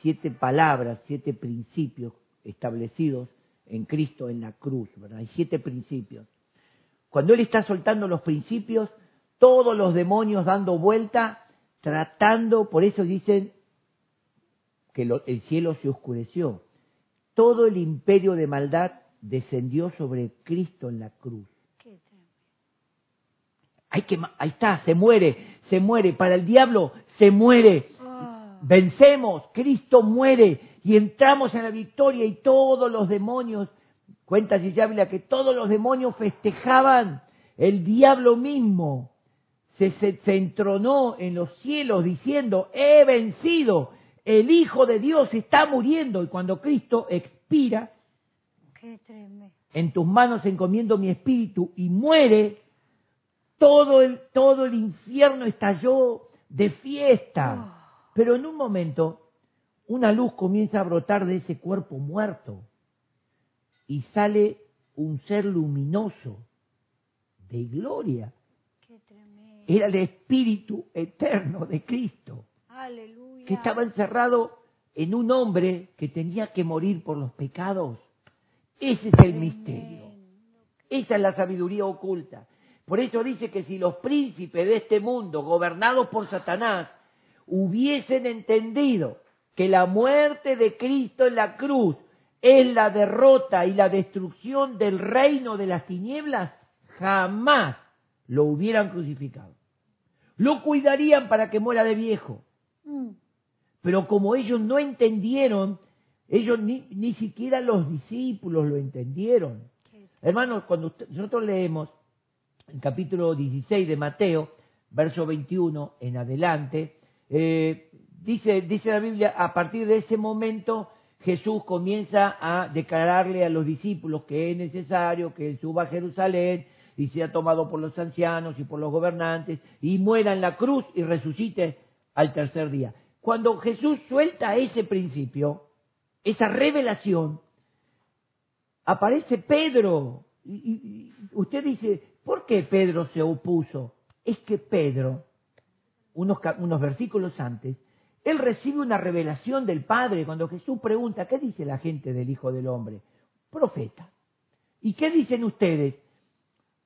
siete palabras, siete principios establecidos en Cristo en la cruz, ¿verdad? Hay siete principios. Cuando él está soltando los principios, todos los demonios dando vuelta, tratando, por eso dicen que el cielo se oscureció. Todo el imperio de maldad descendió sobre Cristo en la cruz. Hay que, ahí está, se muere, se muere. Para el diablo, se muere. Ah, Vencemos, Cristo muere y entramos en la victoria y todos los demonios, cuenta Gillábila que todos los demonios festejaban, el diablo mismo se, se, se entronó en los cielos diciendo, he vencido, el Hijo de Dios está muriendo y cuando Cristo expira, qué en tus manos encomiendo mi espíritu y muere, todo el, todo el infierno estalló de fiesta. Pero en un momento, una luz comienza a brotar de ese cuerpo muerto y sale un ser luminoso de gloria. Qué tremendo. Era el espíritu eterno de Cristo, Aleluya. que estaba encerrado en un hombre que tenía que morir por los pecados. Ese es el misterio. Esa es la sabiduría oculta. Por eso dice que si los príncipes de este mundo, gobernados por Satanás, hubiesen entendido que la muerte de Cristo en la cruz es la derrota y la destrucción del reino de las tinieblas, jamás lo hubieran crucificado. Lo cuidarían para que muera de viejo. Mm, Pero como ellos no entendieron, ellos ni, ni siquiera los discípulos lo entendieron. Hermanos, cuando nosotros leemos el capítulo 16 de Mateo, verso 21 en adelante, eh, dice, dice la Biblia, a partir de ese momento Jesús comienza a declararle a los discípulos que es necesario que él suba a Jerusalén y sea tomado por los ancianos y por los gobernantes y muera en la cruz y resucite al tercer día. Cuando Jesús suelta ese principio, esa revelación, aparece Pedro. Y usted dice, ¿por qué Pedro se opuso? Es que Pedro, unos, versículos antes, él recibe una revelación del Padre cuando Jesús pregunta, ¿qué dice la gente del Hijo del Hombre? Profeta. ¿Y qué dicen ustedes?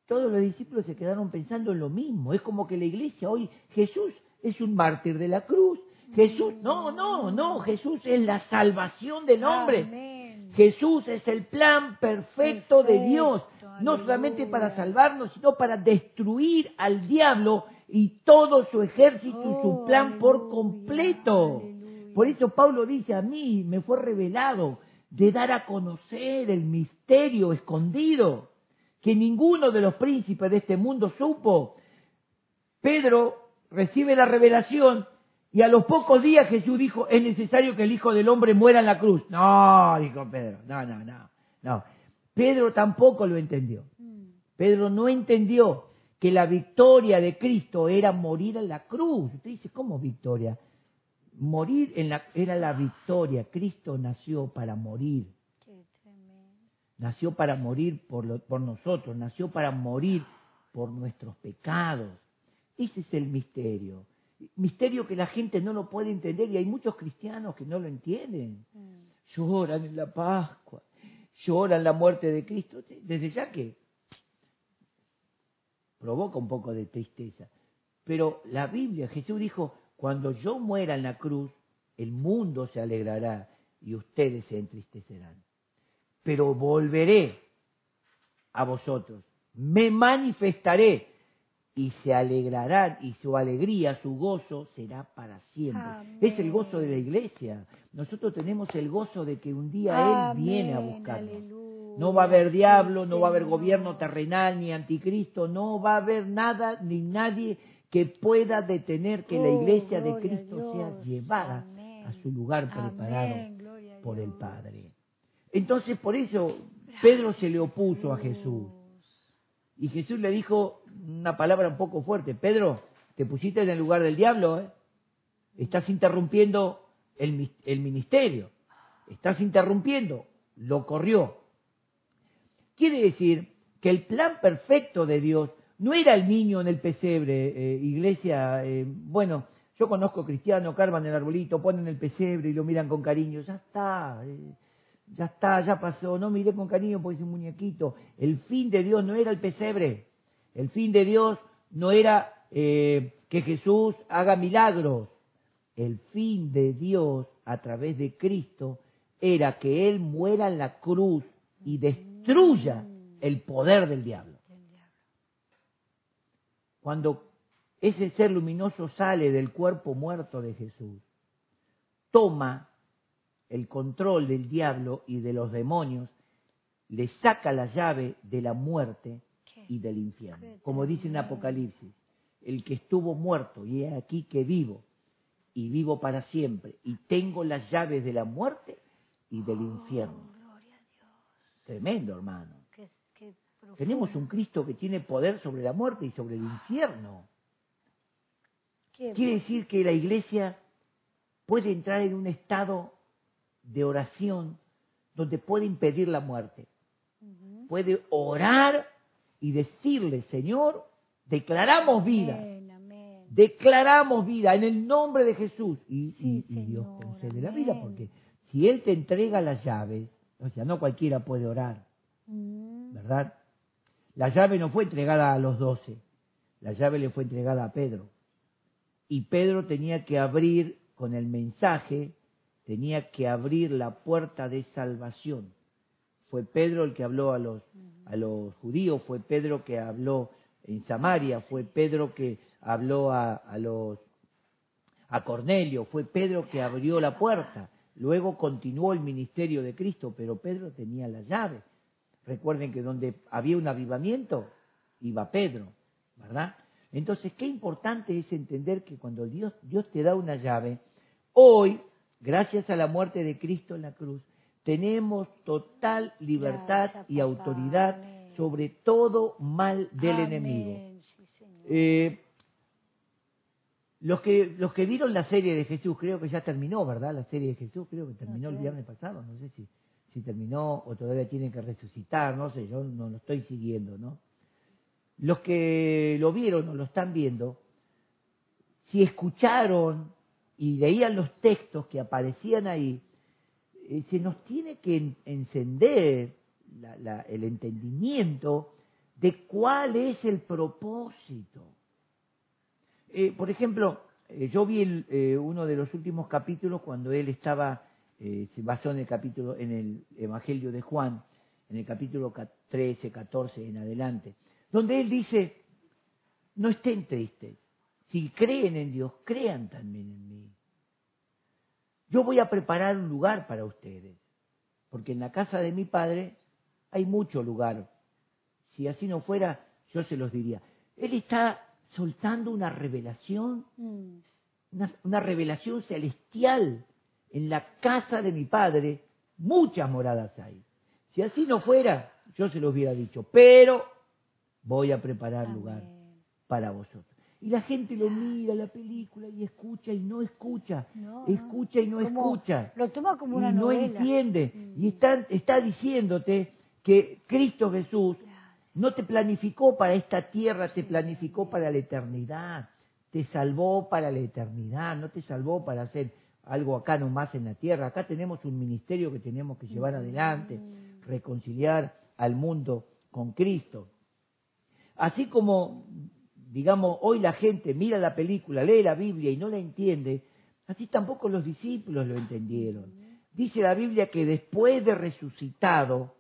Todos los discípulos se quedaron pensando en lo mismo. Es como que la iglesia hoy, Jesús es un mártir de la cruz. Jesús, no, no, no, Jesús es la salvación del hombre. Amén. Jesús es el plan perfecto de Dios, no aleluya. solamente para salvarnos, sino para destruir al diablo y todo su ejército y su Oh, plan por completo. aleluya. Por eso Pablo dice a mí, me fue revelado de dar a conocer el misterio escondido que ninguno de los príncipes de este mundo supo. Pedro recibe la revelación y a los pocos días Jesús dijo, es necesario que el Hijo del Hombre muera en la cruz. No, dijo Pedro, no, no, no, no. Pedro tampoco lo entendió. Pedro no entendió que la victoria de Cristo era morir en la cruz. Usted dice, ¿cómo victoria? Morir en la, era la victoria. Cristo nació para morir. Nació para morir por, lo- por nosotros. Nació para morir por nuestros pecados. Ese es el misterio. Misterio que la gente no lo puede entender y hay muchos cristianos que no lo entienden. Mm, Lloran en la Pascua, lloran la muerte de Cristo. Desde ya que provoca un poco de tristeza. Pero la Biblia, Jesús dijo, cuando yo muera en la cruz, el mundo se alegrará y ustedes se entristecerán. Pero volveré a vosotros, me manifestaré y se alegrarán y su alegría, su gozo será para siempre. Amén. Es el gozo de la iglesia. Nosotros tenemos el gozo de que un día Él viene a buscarnos. aleluya. No va a haber diablo, no va a haber gobierno terrenal ni anticristo, no va a haber nada ni nadie que pueda detener que la Oh, iglesia de Cristo sea llevada Amén. a su lugar preparado por el. Padre. Entonces, por eso Pedro se le opuso a Jesús. Y Jesús le dijo una palabra un poco fuerte, Pedro, te pusiste en el lugar del diablo, ¿eh? estás interrumpiendo el, el ministerio, estás interrumpiendo, lo corrió. Quiere decir que el plan perfecto de Dios no era el niño en el pesebre, eh, iglesia, eh, bueno, yo conozco cristianos, carvan el arbolito, ponen el pesebre y lo miran con cariño, ya está, eh, ya está, ya pasó, no miré con cariño porque es un muñequito. El fin de Dios no era el pesebre, el fin de Dios no era eh, que Jesús haga milagros, el fin de Dios a través de Cristo era que Él muera en la cruz y destruya el poder del diablo. Cuando ese ser luminoso sale del cuerpo muerto de Jesús, toma el control del diablo y de los demonios, le saca la llave de la muerte y del infierno. Como dice en Apocalipsis, el que estuvo muerto y he aquí que vivo y vivo para siempre y tengo las llaves de la muerte y del infierno. Gloria a Dios. Tremendo, hermano. Qué, qué profundo. Tenemos un Cristo que tiene poder sobre la muerte y sobre el infierno. Qué Quiere decir que la iglesia puede entrar en un estado de oración donde puede impedir la muerte. Puede orar y decirle, Señor, declaramos vida, Amén, amén. declaramos vida en el nombre de Jesús. Y, y- Sí, y Dios concede la vida, porque si Él te entrega las llaves, o sea, no cualquiera puede orar, Mm. ¿verdad? La llave no fue entregada a los doce, la llave le fue entregada a Pedro. Y Pedro tenía que abrir con el mensaje, tenía que abrir la puerta de salvación. Fue Pedro el que habló a los, a los judíos, fue Pedro que habló en Samaria, fue Pedro que habló a, a los a Cornelio, fue Pedro que abrió la puerta. Luego continuó el ministerio de Cristo, pero Pedro tenía la llave. Recuerden que donde había un avivamiento, iba Pedro, ¿verdad? Entonces, qué importante es entender que cuando Dios, Dios te da una llave, hoy, gracias a la muerte de Cristo en la cruz, tenemos total libertad Gracias, y autoridad Amén. sobre todo mal del Amén, enemigo. Eh, los que los que vieron la serie de Jesús, creo que ya terminó, ¿verdad? La serie de Jesús, creo que terminó el viernes pasado, no sé si, si terminó o todavía tiene que resucitar, no sé, yo no lo estoy siguiendo, ¿no? Los que lo vieron o lo están viendo, si escucharon y leían los textos que aparecían ahí, eh, se nos tiene que en- encender la- la- el entendimiento de cuál es el propósito. Eh, por ejemplo, eh, yo vi uno de los últimos capítulos cuando él estaba, se basó en el capítulo, en el Evangelio de Juan, en el capítulo ca- 13, 14 en adelante, donde él dice, no estén tristes, si creen en Dios, crean también en mí. Yo voy a preparar un lugar para ustedes, porque en la casa de mi padre hay mucho lugar. Si así no fuera, yo se los diría. Él está soltando una revelación, Mm. una, una revelación celestial. En la casa de mi padre muchas moradas hay. Si así no fuera, yo se los hubiera dicho, pero voy a preparar lugar para vosotros. Y la gente lo mira la película y escucha y no escucha, No, escucha y no Como- escucha Lo toma como una y no novela. entiende. Mm. Y está, está diciéndote que Cristo Jesús no te planificó para esta tierra, te planificó para la eternidad. Te salvó para la eternidad, no te salvó para hacer algo acá nomás en la tierra. Acá tenemos un ministerio que tenemos que llevar adelante, reconciliar al mundo con Cristo. Así como, digamos, hoy la gente mira la película, lee la Biblia y no la entiende, así tampoco los discípulos lo entendieron. Dice la Biblia que después de resucitado,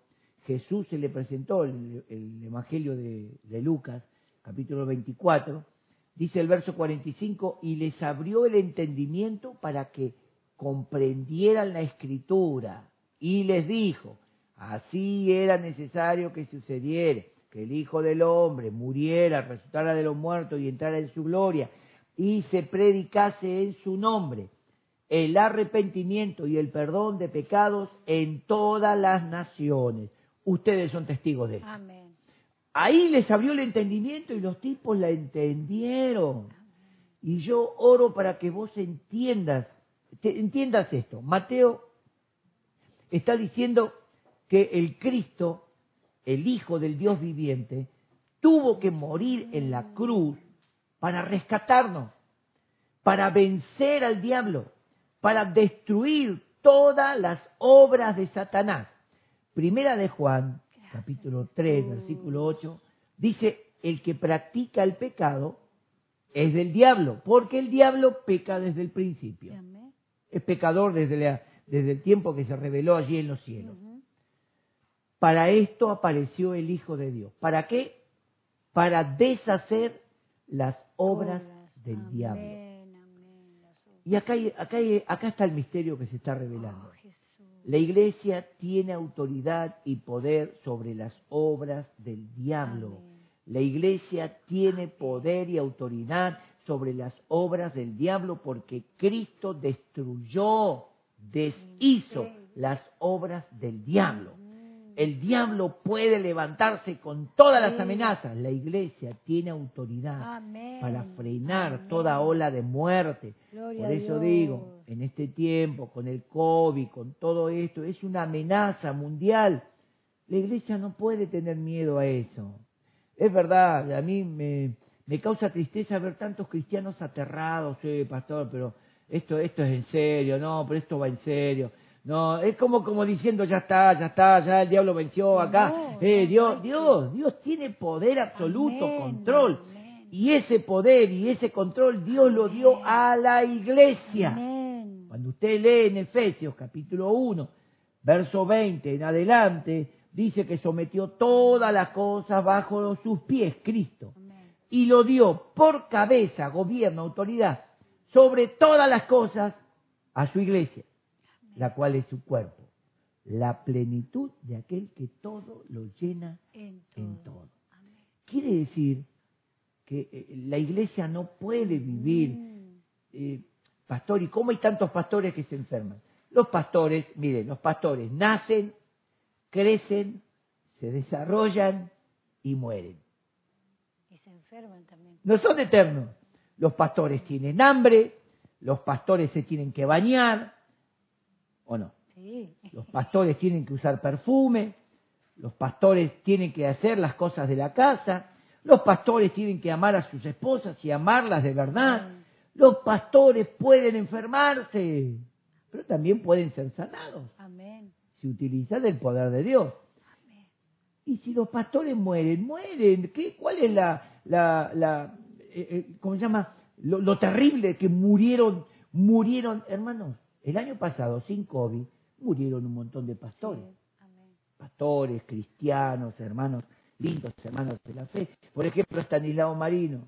Jesús se le presentó el, el Evangelio de, de Lucas, capítulo 24, dice el verso 45, y les abrió el entendimiento para que comprendieran la escritura. Y les dijo, Así era necesario que sucediera, que el Hijo del Hombre muriera, resucitara de los muertos y entrara en su gloria, y se predicase en su nombre el arrepentimiento y el perdón de pecados en todas las naciones. Ustedes son testigos de eso. Amén. Ahí les abrió el entendimiento y los tipos la entendieron. Y yo oro para que vos entiendas, te- entiendas esto. Mateo está diciendo que el Cristo, el Hijo del Dios viviente, tuvo que morir en la cruz para rescatarnos, para vencer al diablo, para destruir todas las obras de Satanás. Primera de Juan, capítulo 3, versículo 8, dice, el que practica el pecado es del diablo, porque el diablo peca desde el principio. Es pecador desde, la- desde el tiempo que se reveló allí en los cielos. Para esto apareció el Hijo de Dios. ¿Para qué? Para deshacer las obras del Amén, diablo. amén. Y acá, acá, está el misterio que se está revelando. Oh. La iglesia tiene autoridad y poder sobre las obras del diablo. Amén. La iglesia tiene poder y autoridad sobre las obras del diablo porque Cristo destruyó, deshizo las obras del diablo. El diablo puede levantarse con todas las amenazas. La iglesia tiene autoridad Amén. para frenar Amén. toda ola de muerte. Gloria Por eso digo, en este tiempo, con el COVID, con todo esto, es una amenaza mundial. La iglesia no puede tener miedo a eso. Es verdad, a mí me, me causa tristeza ver tantos cristianos aterrados, sí, pastor, pero esto, esto es en serio, no, pero esto va en serio. No, es como, como diciendo, ya está, ya está, ya el diablo venció acá. No, eh, Dios. Dios, Dios tiene poder absoluto, Amén, control. amén. Y ese poder y ese control Dios lo dio a la iglesia. Cuando usted lee en Efesios capítulo 1, verso 20 en adelante, dice que sometió todas las cosas bajo sus pies, Cristo, y lo dio por cabeza, gobierno, autoridad, sobre todas las cosas a su iglesia, la cual es su cuerpo, la plenitud de aquel que todo lo llena En todo. en todo. Amén. Quiere decir que eh, la iglesia no puede vivir Mm. eh, pastor, ¿y cómo hay tantos pastores que se enferman? Los pastores, miren, los pastores nacen, crecen, se desarrollan y mueren. Y se enferman también. No son eternos. Los pastores tienen hambre, los pastores se tienen que bañar, ¿o no? Sí. Los pastores tienen que usar perfume, los pastores tienen que hacer las cosas de la casa, los pastores tienen que amar a sus esposas y amarlas de verdad. Los pastores pueden enfermarse, pero también pueden ser sanados Amén. si utilizan el poder de Dios. Amén. Y si los pastores mueren, mueren. ¿Qué, ¿Cuál es la, la, la eh, eh, cómo se llama? Lo, lo terrible que murieron, murieron, hermanos. El año pasado, sin COVID, murieron un montón de pastores. Sí. Amén. Pastores, cristianos, hermanos, lindos hermanos de la fe. Por ejemplo, Stanislao Marino,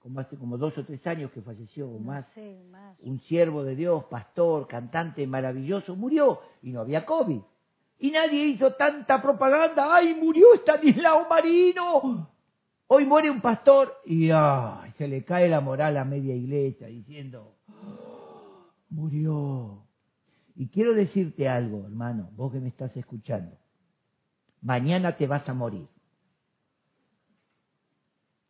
como hace como dos o tres años que falleció o No más, sé, más. un siervo de Dios, pastor, cantante maravilloso, murió y no había COVID. Y nadie hizo tanta propaganda. ¡Ay, murió Estanislao Marino! Hoy muere un pastor y ay, se le cae la moral a media iglesia diciendo, "Oh, murió. Y quiero decirte algo, hermano, vos que me estás escuchando. Mañana te vas a morir.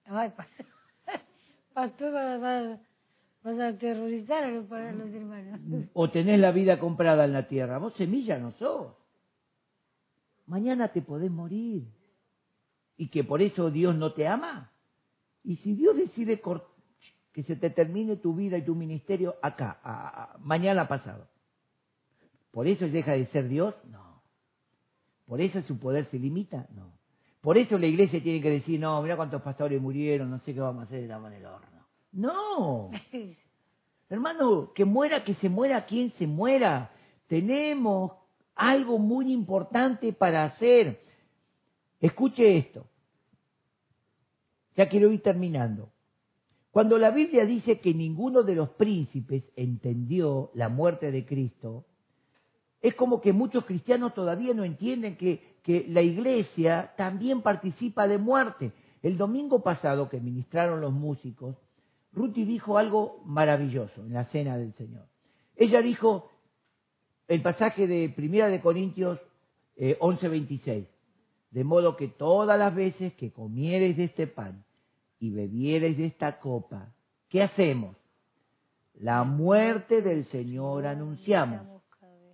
Ay, *laughs* pastor, vas, vas- a aterrorizar a los, a los hermanos. o tenés la vida comprada en la tierra. Vos semilla no sos. Mañana te podés morir. Y que por eso Dios no te ama. Y si Dios decide cort- que se te termine tu vida y tu ministerio acá, a- a- mañana pasado, ¿por eso deja de ser Dios? No. ¿Por eso su poder se limita? No. Por eso la iglesia tiene que decir, no, mira cuántos pastores murieron, no sé qué vamos a hacer, estamos en el horno. No. *laughs* Hermano, que muera, que se muera quien se muera. Tenemos algo muy importante para hacer. Escuche esto. Ya quiero ir terminando. Cuando la Biblia dice que ninguno de los príncipes entendió la muerte de Cristo, Es como que muchos cristianos todavía no entienden que, la iglesia también participa de muerte. El domingo pasado que ministraron los músicos, Ruti dijo algo maravilloso en la cena del Señor. Ella dijo el pasaje de Primera de Corintios eh, 11:26, de modo que todas las veces que comiereis de este pan y bebiereis de esta copa, ¿qué hacemos? La muerte del Señor anunciamos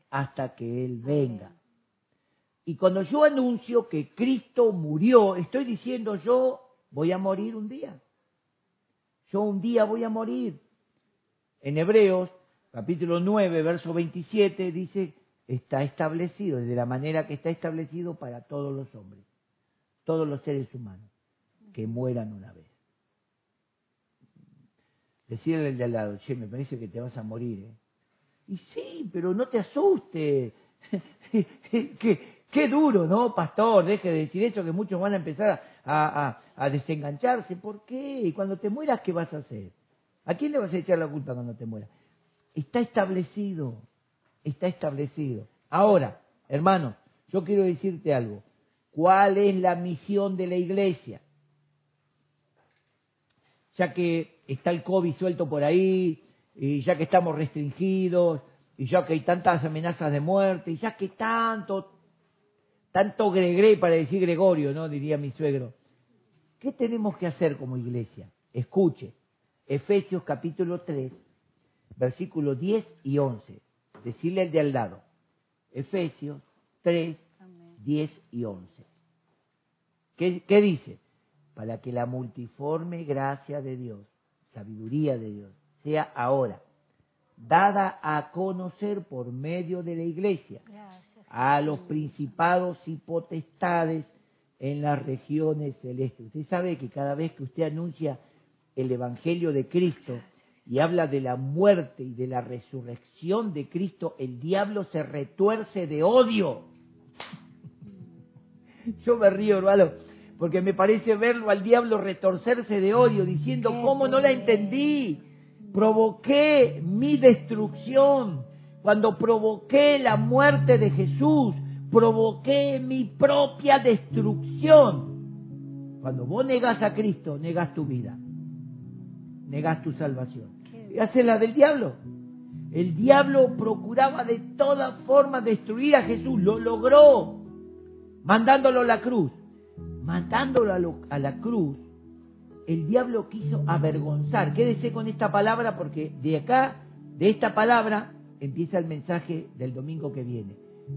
hasta que Él venga. Y cuando yo anuncio que Cristo murió, estoy diciendo yo voy a morir un día. Yo un día voy a morir. En Hebreos, capítulo 9, verso 27, dice, está establecido, de la manera que está establecido para todos los hombres, todos los seres humanos, que mueran una vez. Decirle al de al lado, che, me parece que te vas a morir. ¿eh? Y sí, pero no te asustes. *laughs* qué, duro, ¿no, pastor? Deje de decir eso, que muchos van a empezar a, a, a desengancharse. ¿Por qué? Y cuando te mueras, ¿qué vas a hacer? ¿A quién le vas a echar la culpa cuando te mueras? Está establecido, está establecido. Ahora, hermano, yo quiero decirte algo. ¿Cuál es la misión de la iglesia? Ya que está el COVID suelto por ahí, y ya que estamos restringidos, y ya que hay tantas amenazas de muerte, y ya que tanto, tanto gregre para decir Gregorio, ¿no? Diría mi suegro. ¿Qué tenemos que hacer como iglesia? Escuche, Efesios capítulo 3, versículos 10 y 11. Decirle al de al lado. Efesios 3, 10 y 11. ¿Qué, ¿Qué dice? Para que la multiforme gracia de Dios, sabiduría de Dios, sea ahora dada a conocer por medio de la iglesia a los principados y potestades en las regiones celestes. Usted sabe que cada vez que usted anuncia el Evangelio de Cristo y habla de la muerte y de la resurrección de Cristo, el diablo se retuerce de odio. *laughs* Yo me río, hermano, porque me parece verlo al diablo retorcerse de odio, diciendo, ¿cómo no la entendí? Provoqué mi destrucción. Cuando provoqué la muerte de Jesús, provoqué mi propia destrucción. Cuando vos negas a Cristo, negas tu vida, negas tu salvación. Y hace la del diablo. El diablo procuraba de todas formas destruir a Jesús, lo logró, mandándolo a la cruz. Mandándolo a, lo, a la cruz, el diablo quiso avergonzar. Quédese con esta palabra porque de acá, de esta palabra, empieza el mensaje del domingo que viene.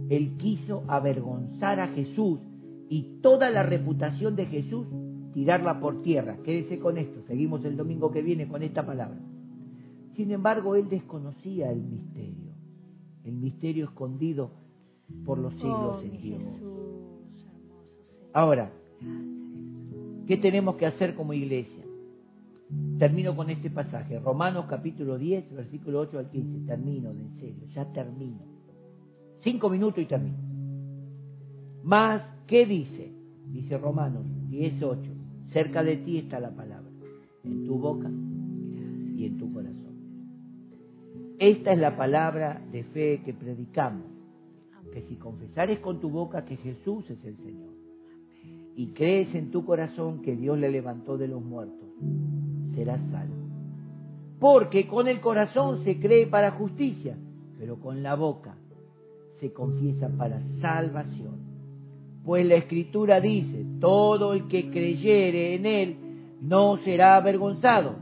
Él quiso avergonzar a Jesús y toda la reputación de Jesús tirarla por tierra. Quédese con esto, seguimos el domingo que viene con esta palabra. Sin embargo, él desconocía el misterio, el misterio escondido por los siglos Oh, en mi Dios. Jesús. Ahora, ¿qué tenemos que hacer como iglesia? Termino con este pasaje, Romanos capítulo 10, versículo 8 al 15. Termino, de en serio, ya termino. Cinco minutos y termino. Más, ¿qué dice? Dice Romanos 10, 8. Cerca de ti está la palabra, en tu boca y en tu corazón. Esta es la palabra de fe que predicamos, que si confesares con tu boca que Jesús es el Señor y crees en tu corazón que Dios le levantó de los muertos, serás salvo. Porque con el corazón se cree para justicia, pero con la boca se confiesa para salvación. Pues la escritura dice, todo el que creyere en él no será avergonzado,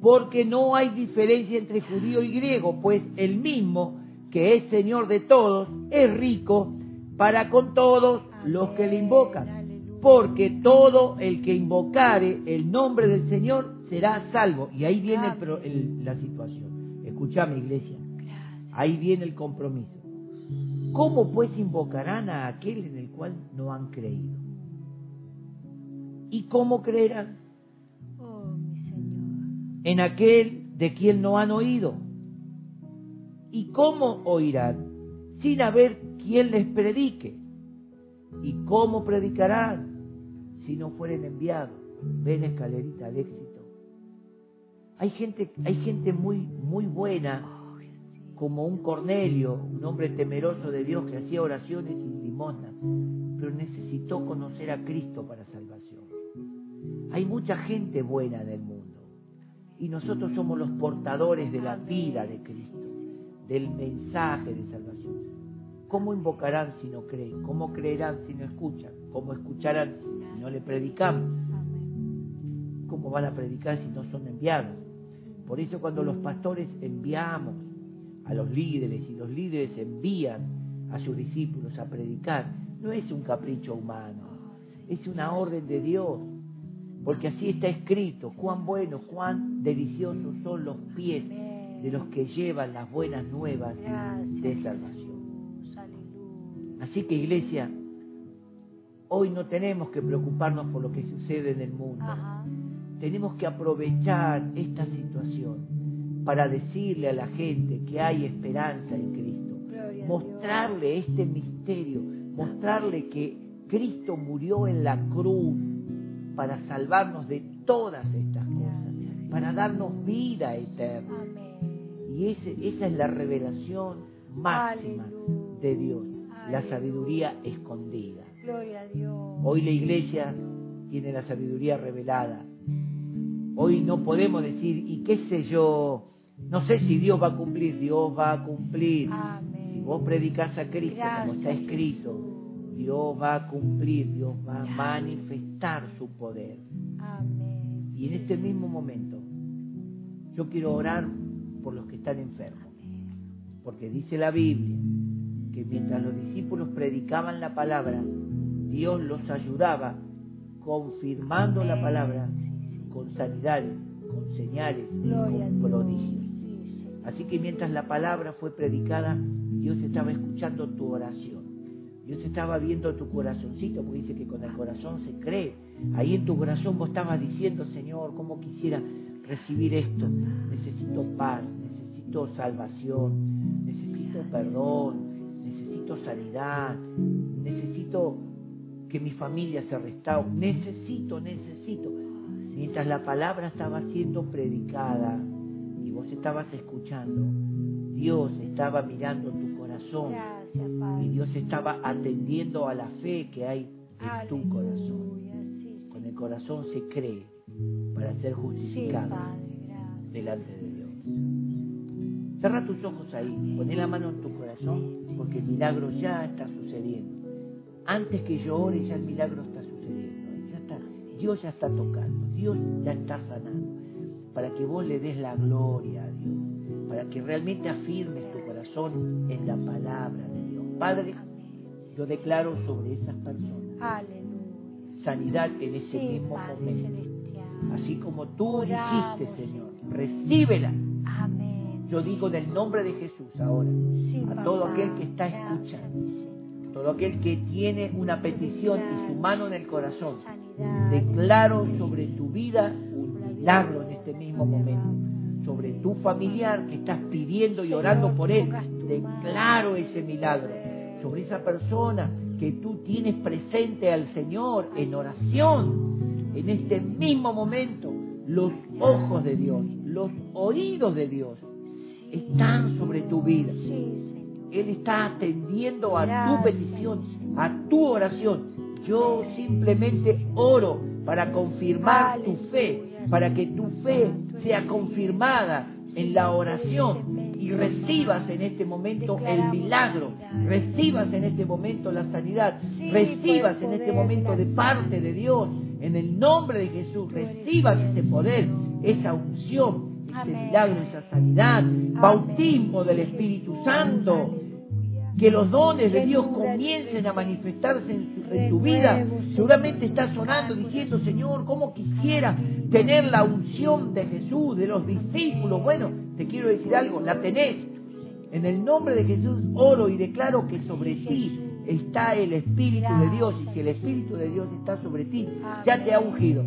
porque no hay diferencia entre judío y griego, pues el mismo que es Señor de todos es rico para con todos los que le invocan, porque todo el que invocare el nombre del Señor será salvo. Y ahí viene el pro- el- la situación. Escuchame, iglesia, ahí viene el compromiso. ¿Cómo pues invocarán a aquel en el cual no han creído? ¿Y cómo creerán? Oh, mi Señor. en aquel de quien no han oído. ¿Y cómo oirán sin haber quien les predique? ¿Y cómo predicarán si no fueren enviados? Ven escalerita al éxito. Hay gente, hay gente muy, muy buena como un Cornelio, un hombre temeroso de Dios que hacía oraciones y limosnas, pero necesitó conocer a Cristo para salvación. Hay mucha gente buena en el mundo y nosotros somos los portadores de la vida de Cristo, del mensaje de salvación. ¿Cómo invocarán si no creen? ¿Cómo creerán si no escuchan? ¿Cómo escucharán si no le predicamos? ¿Cómo van a predicar si no son enviados? Por eso cuando los pastores enviamos a los líderes y los líderes envían a sus discípulos a predicar, no es un capricho humano, es una orden de Dios, porque así está escrito, cuán buenos, cuán deliciosos son los pies de los que llevan las buenas nuevas de salvación. Así que iglesia, hoy no tenemos que preocuparnos por lo que sucede en el mundo. Tenemos que aprovechar esta situación para decirle a la gente que hay esperanza en Cristo, mostrarle este misterio, mostrarle que Cristo murió en la cruz para salvarnos de todas estas cosas, para darnos vida eterna. Y esa es la revelación máxima de Dios, la sabiduría escondida. Hoy la iglesia tiene la sabiduría revelada. Hoy no podemos decir, y qué sé yo, no sé si Dios va a cumplir, Dios va a cumplir. Si vos predicas a Cristo como está escrito, Dios va a cumplir, Dios va a manifestar su poder. Y en este mismo momento, yo quiero orar por los que están enfermos. Porque dice la Biblia que mientras los discípulos predicaban la palabra, Dios los ayudaba confirmando la palabra con sanidades, con señales, con prodigios. Así que mientras la palabra fue predicada, Dios estaba escuchando tu oración. Dios estaba viendo tu corazoncito, porque dice que con el corazón se cree. Ahí en tu corazón vos estabas diciendo, Señor, ¿cómo quisiera recibir esto? Necesito paz, necesito salvación, necesito perdón, necesito sanidad, necesito que mi familia se restaure, necesito, necesito. Mientras la palabra estaba siendo predicada, vos estabas escuchando, Dios estaba mirando tu corazón y Dios estaba atendiendo a la fe que hay en tu corazón. Con el corazón se cree para ser justificado delante de Dios. Cerra tus ojos ahí, pon la mano en tu corazón porque el milagro ya está sucediendo. Antes que yo ore ya el milagro está sucediendo. Ya está, Dios ya está tocando, Dios ya está sanando para que vos le des la gloria a Dios, para que realmente afirmes tu corazón en la palabra de Dios. Padre, yo declaro sobre esas personas sanidad en ese mismo momento. Así como tú dijiste, Señor, recíbela. Yo digo en el nombre de Jesús ahora, a todo aquel que está escuchando, todo aquel que tiene una petición y su mano en el corazón, declaro sobre tu vida un milagro en este mismo momento. Sobre tu familiar que estás pidiendo y orando por él, declaro ese milagro. Sobre esa persona que tú tienes presente al Señor en oración, en este mismo momento, los ojos de Dios, los oídos de Dios están sobre tu vida. Él está atendiendo a tu petición, a tu oración. Yo simplemente oro para confirmar tu fe para que tu fe sea confirmada en la oración y recibas en este momento el milagro, recibas en este momento la sanidad, recibas en este momento de parte de Dios, en el nombre de Jesús, recibas ese poder, esa unción, ese milagro, esa sanidad, bautismo del Espíritu Santo que los dones de Dios comiencen a manifestarse en, tu vida, seguramente estás sonando diciendo, Señor, ¿cómo quisiera tener la unción de Jesús, de los discípulos? Bueno, te quiero decir algo, la tenés. En el nombre de Jesús oro y declaro que sobre ti está el Espíritu de Dios y si el Espíritu de Dios está sobre ti, ya te ha ungido.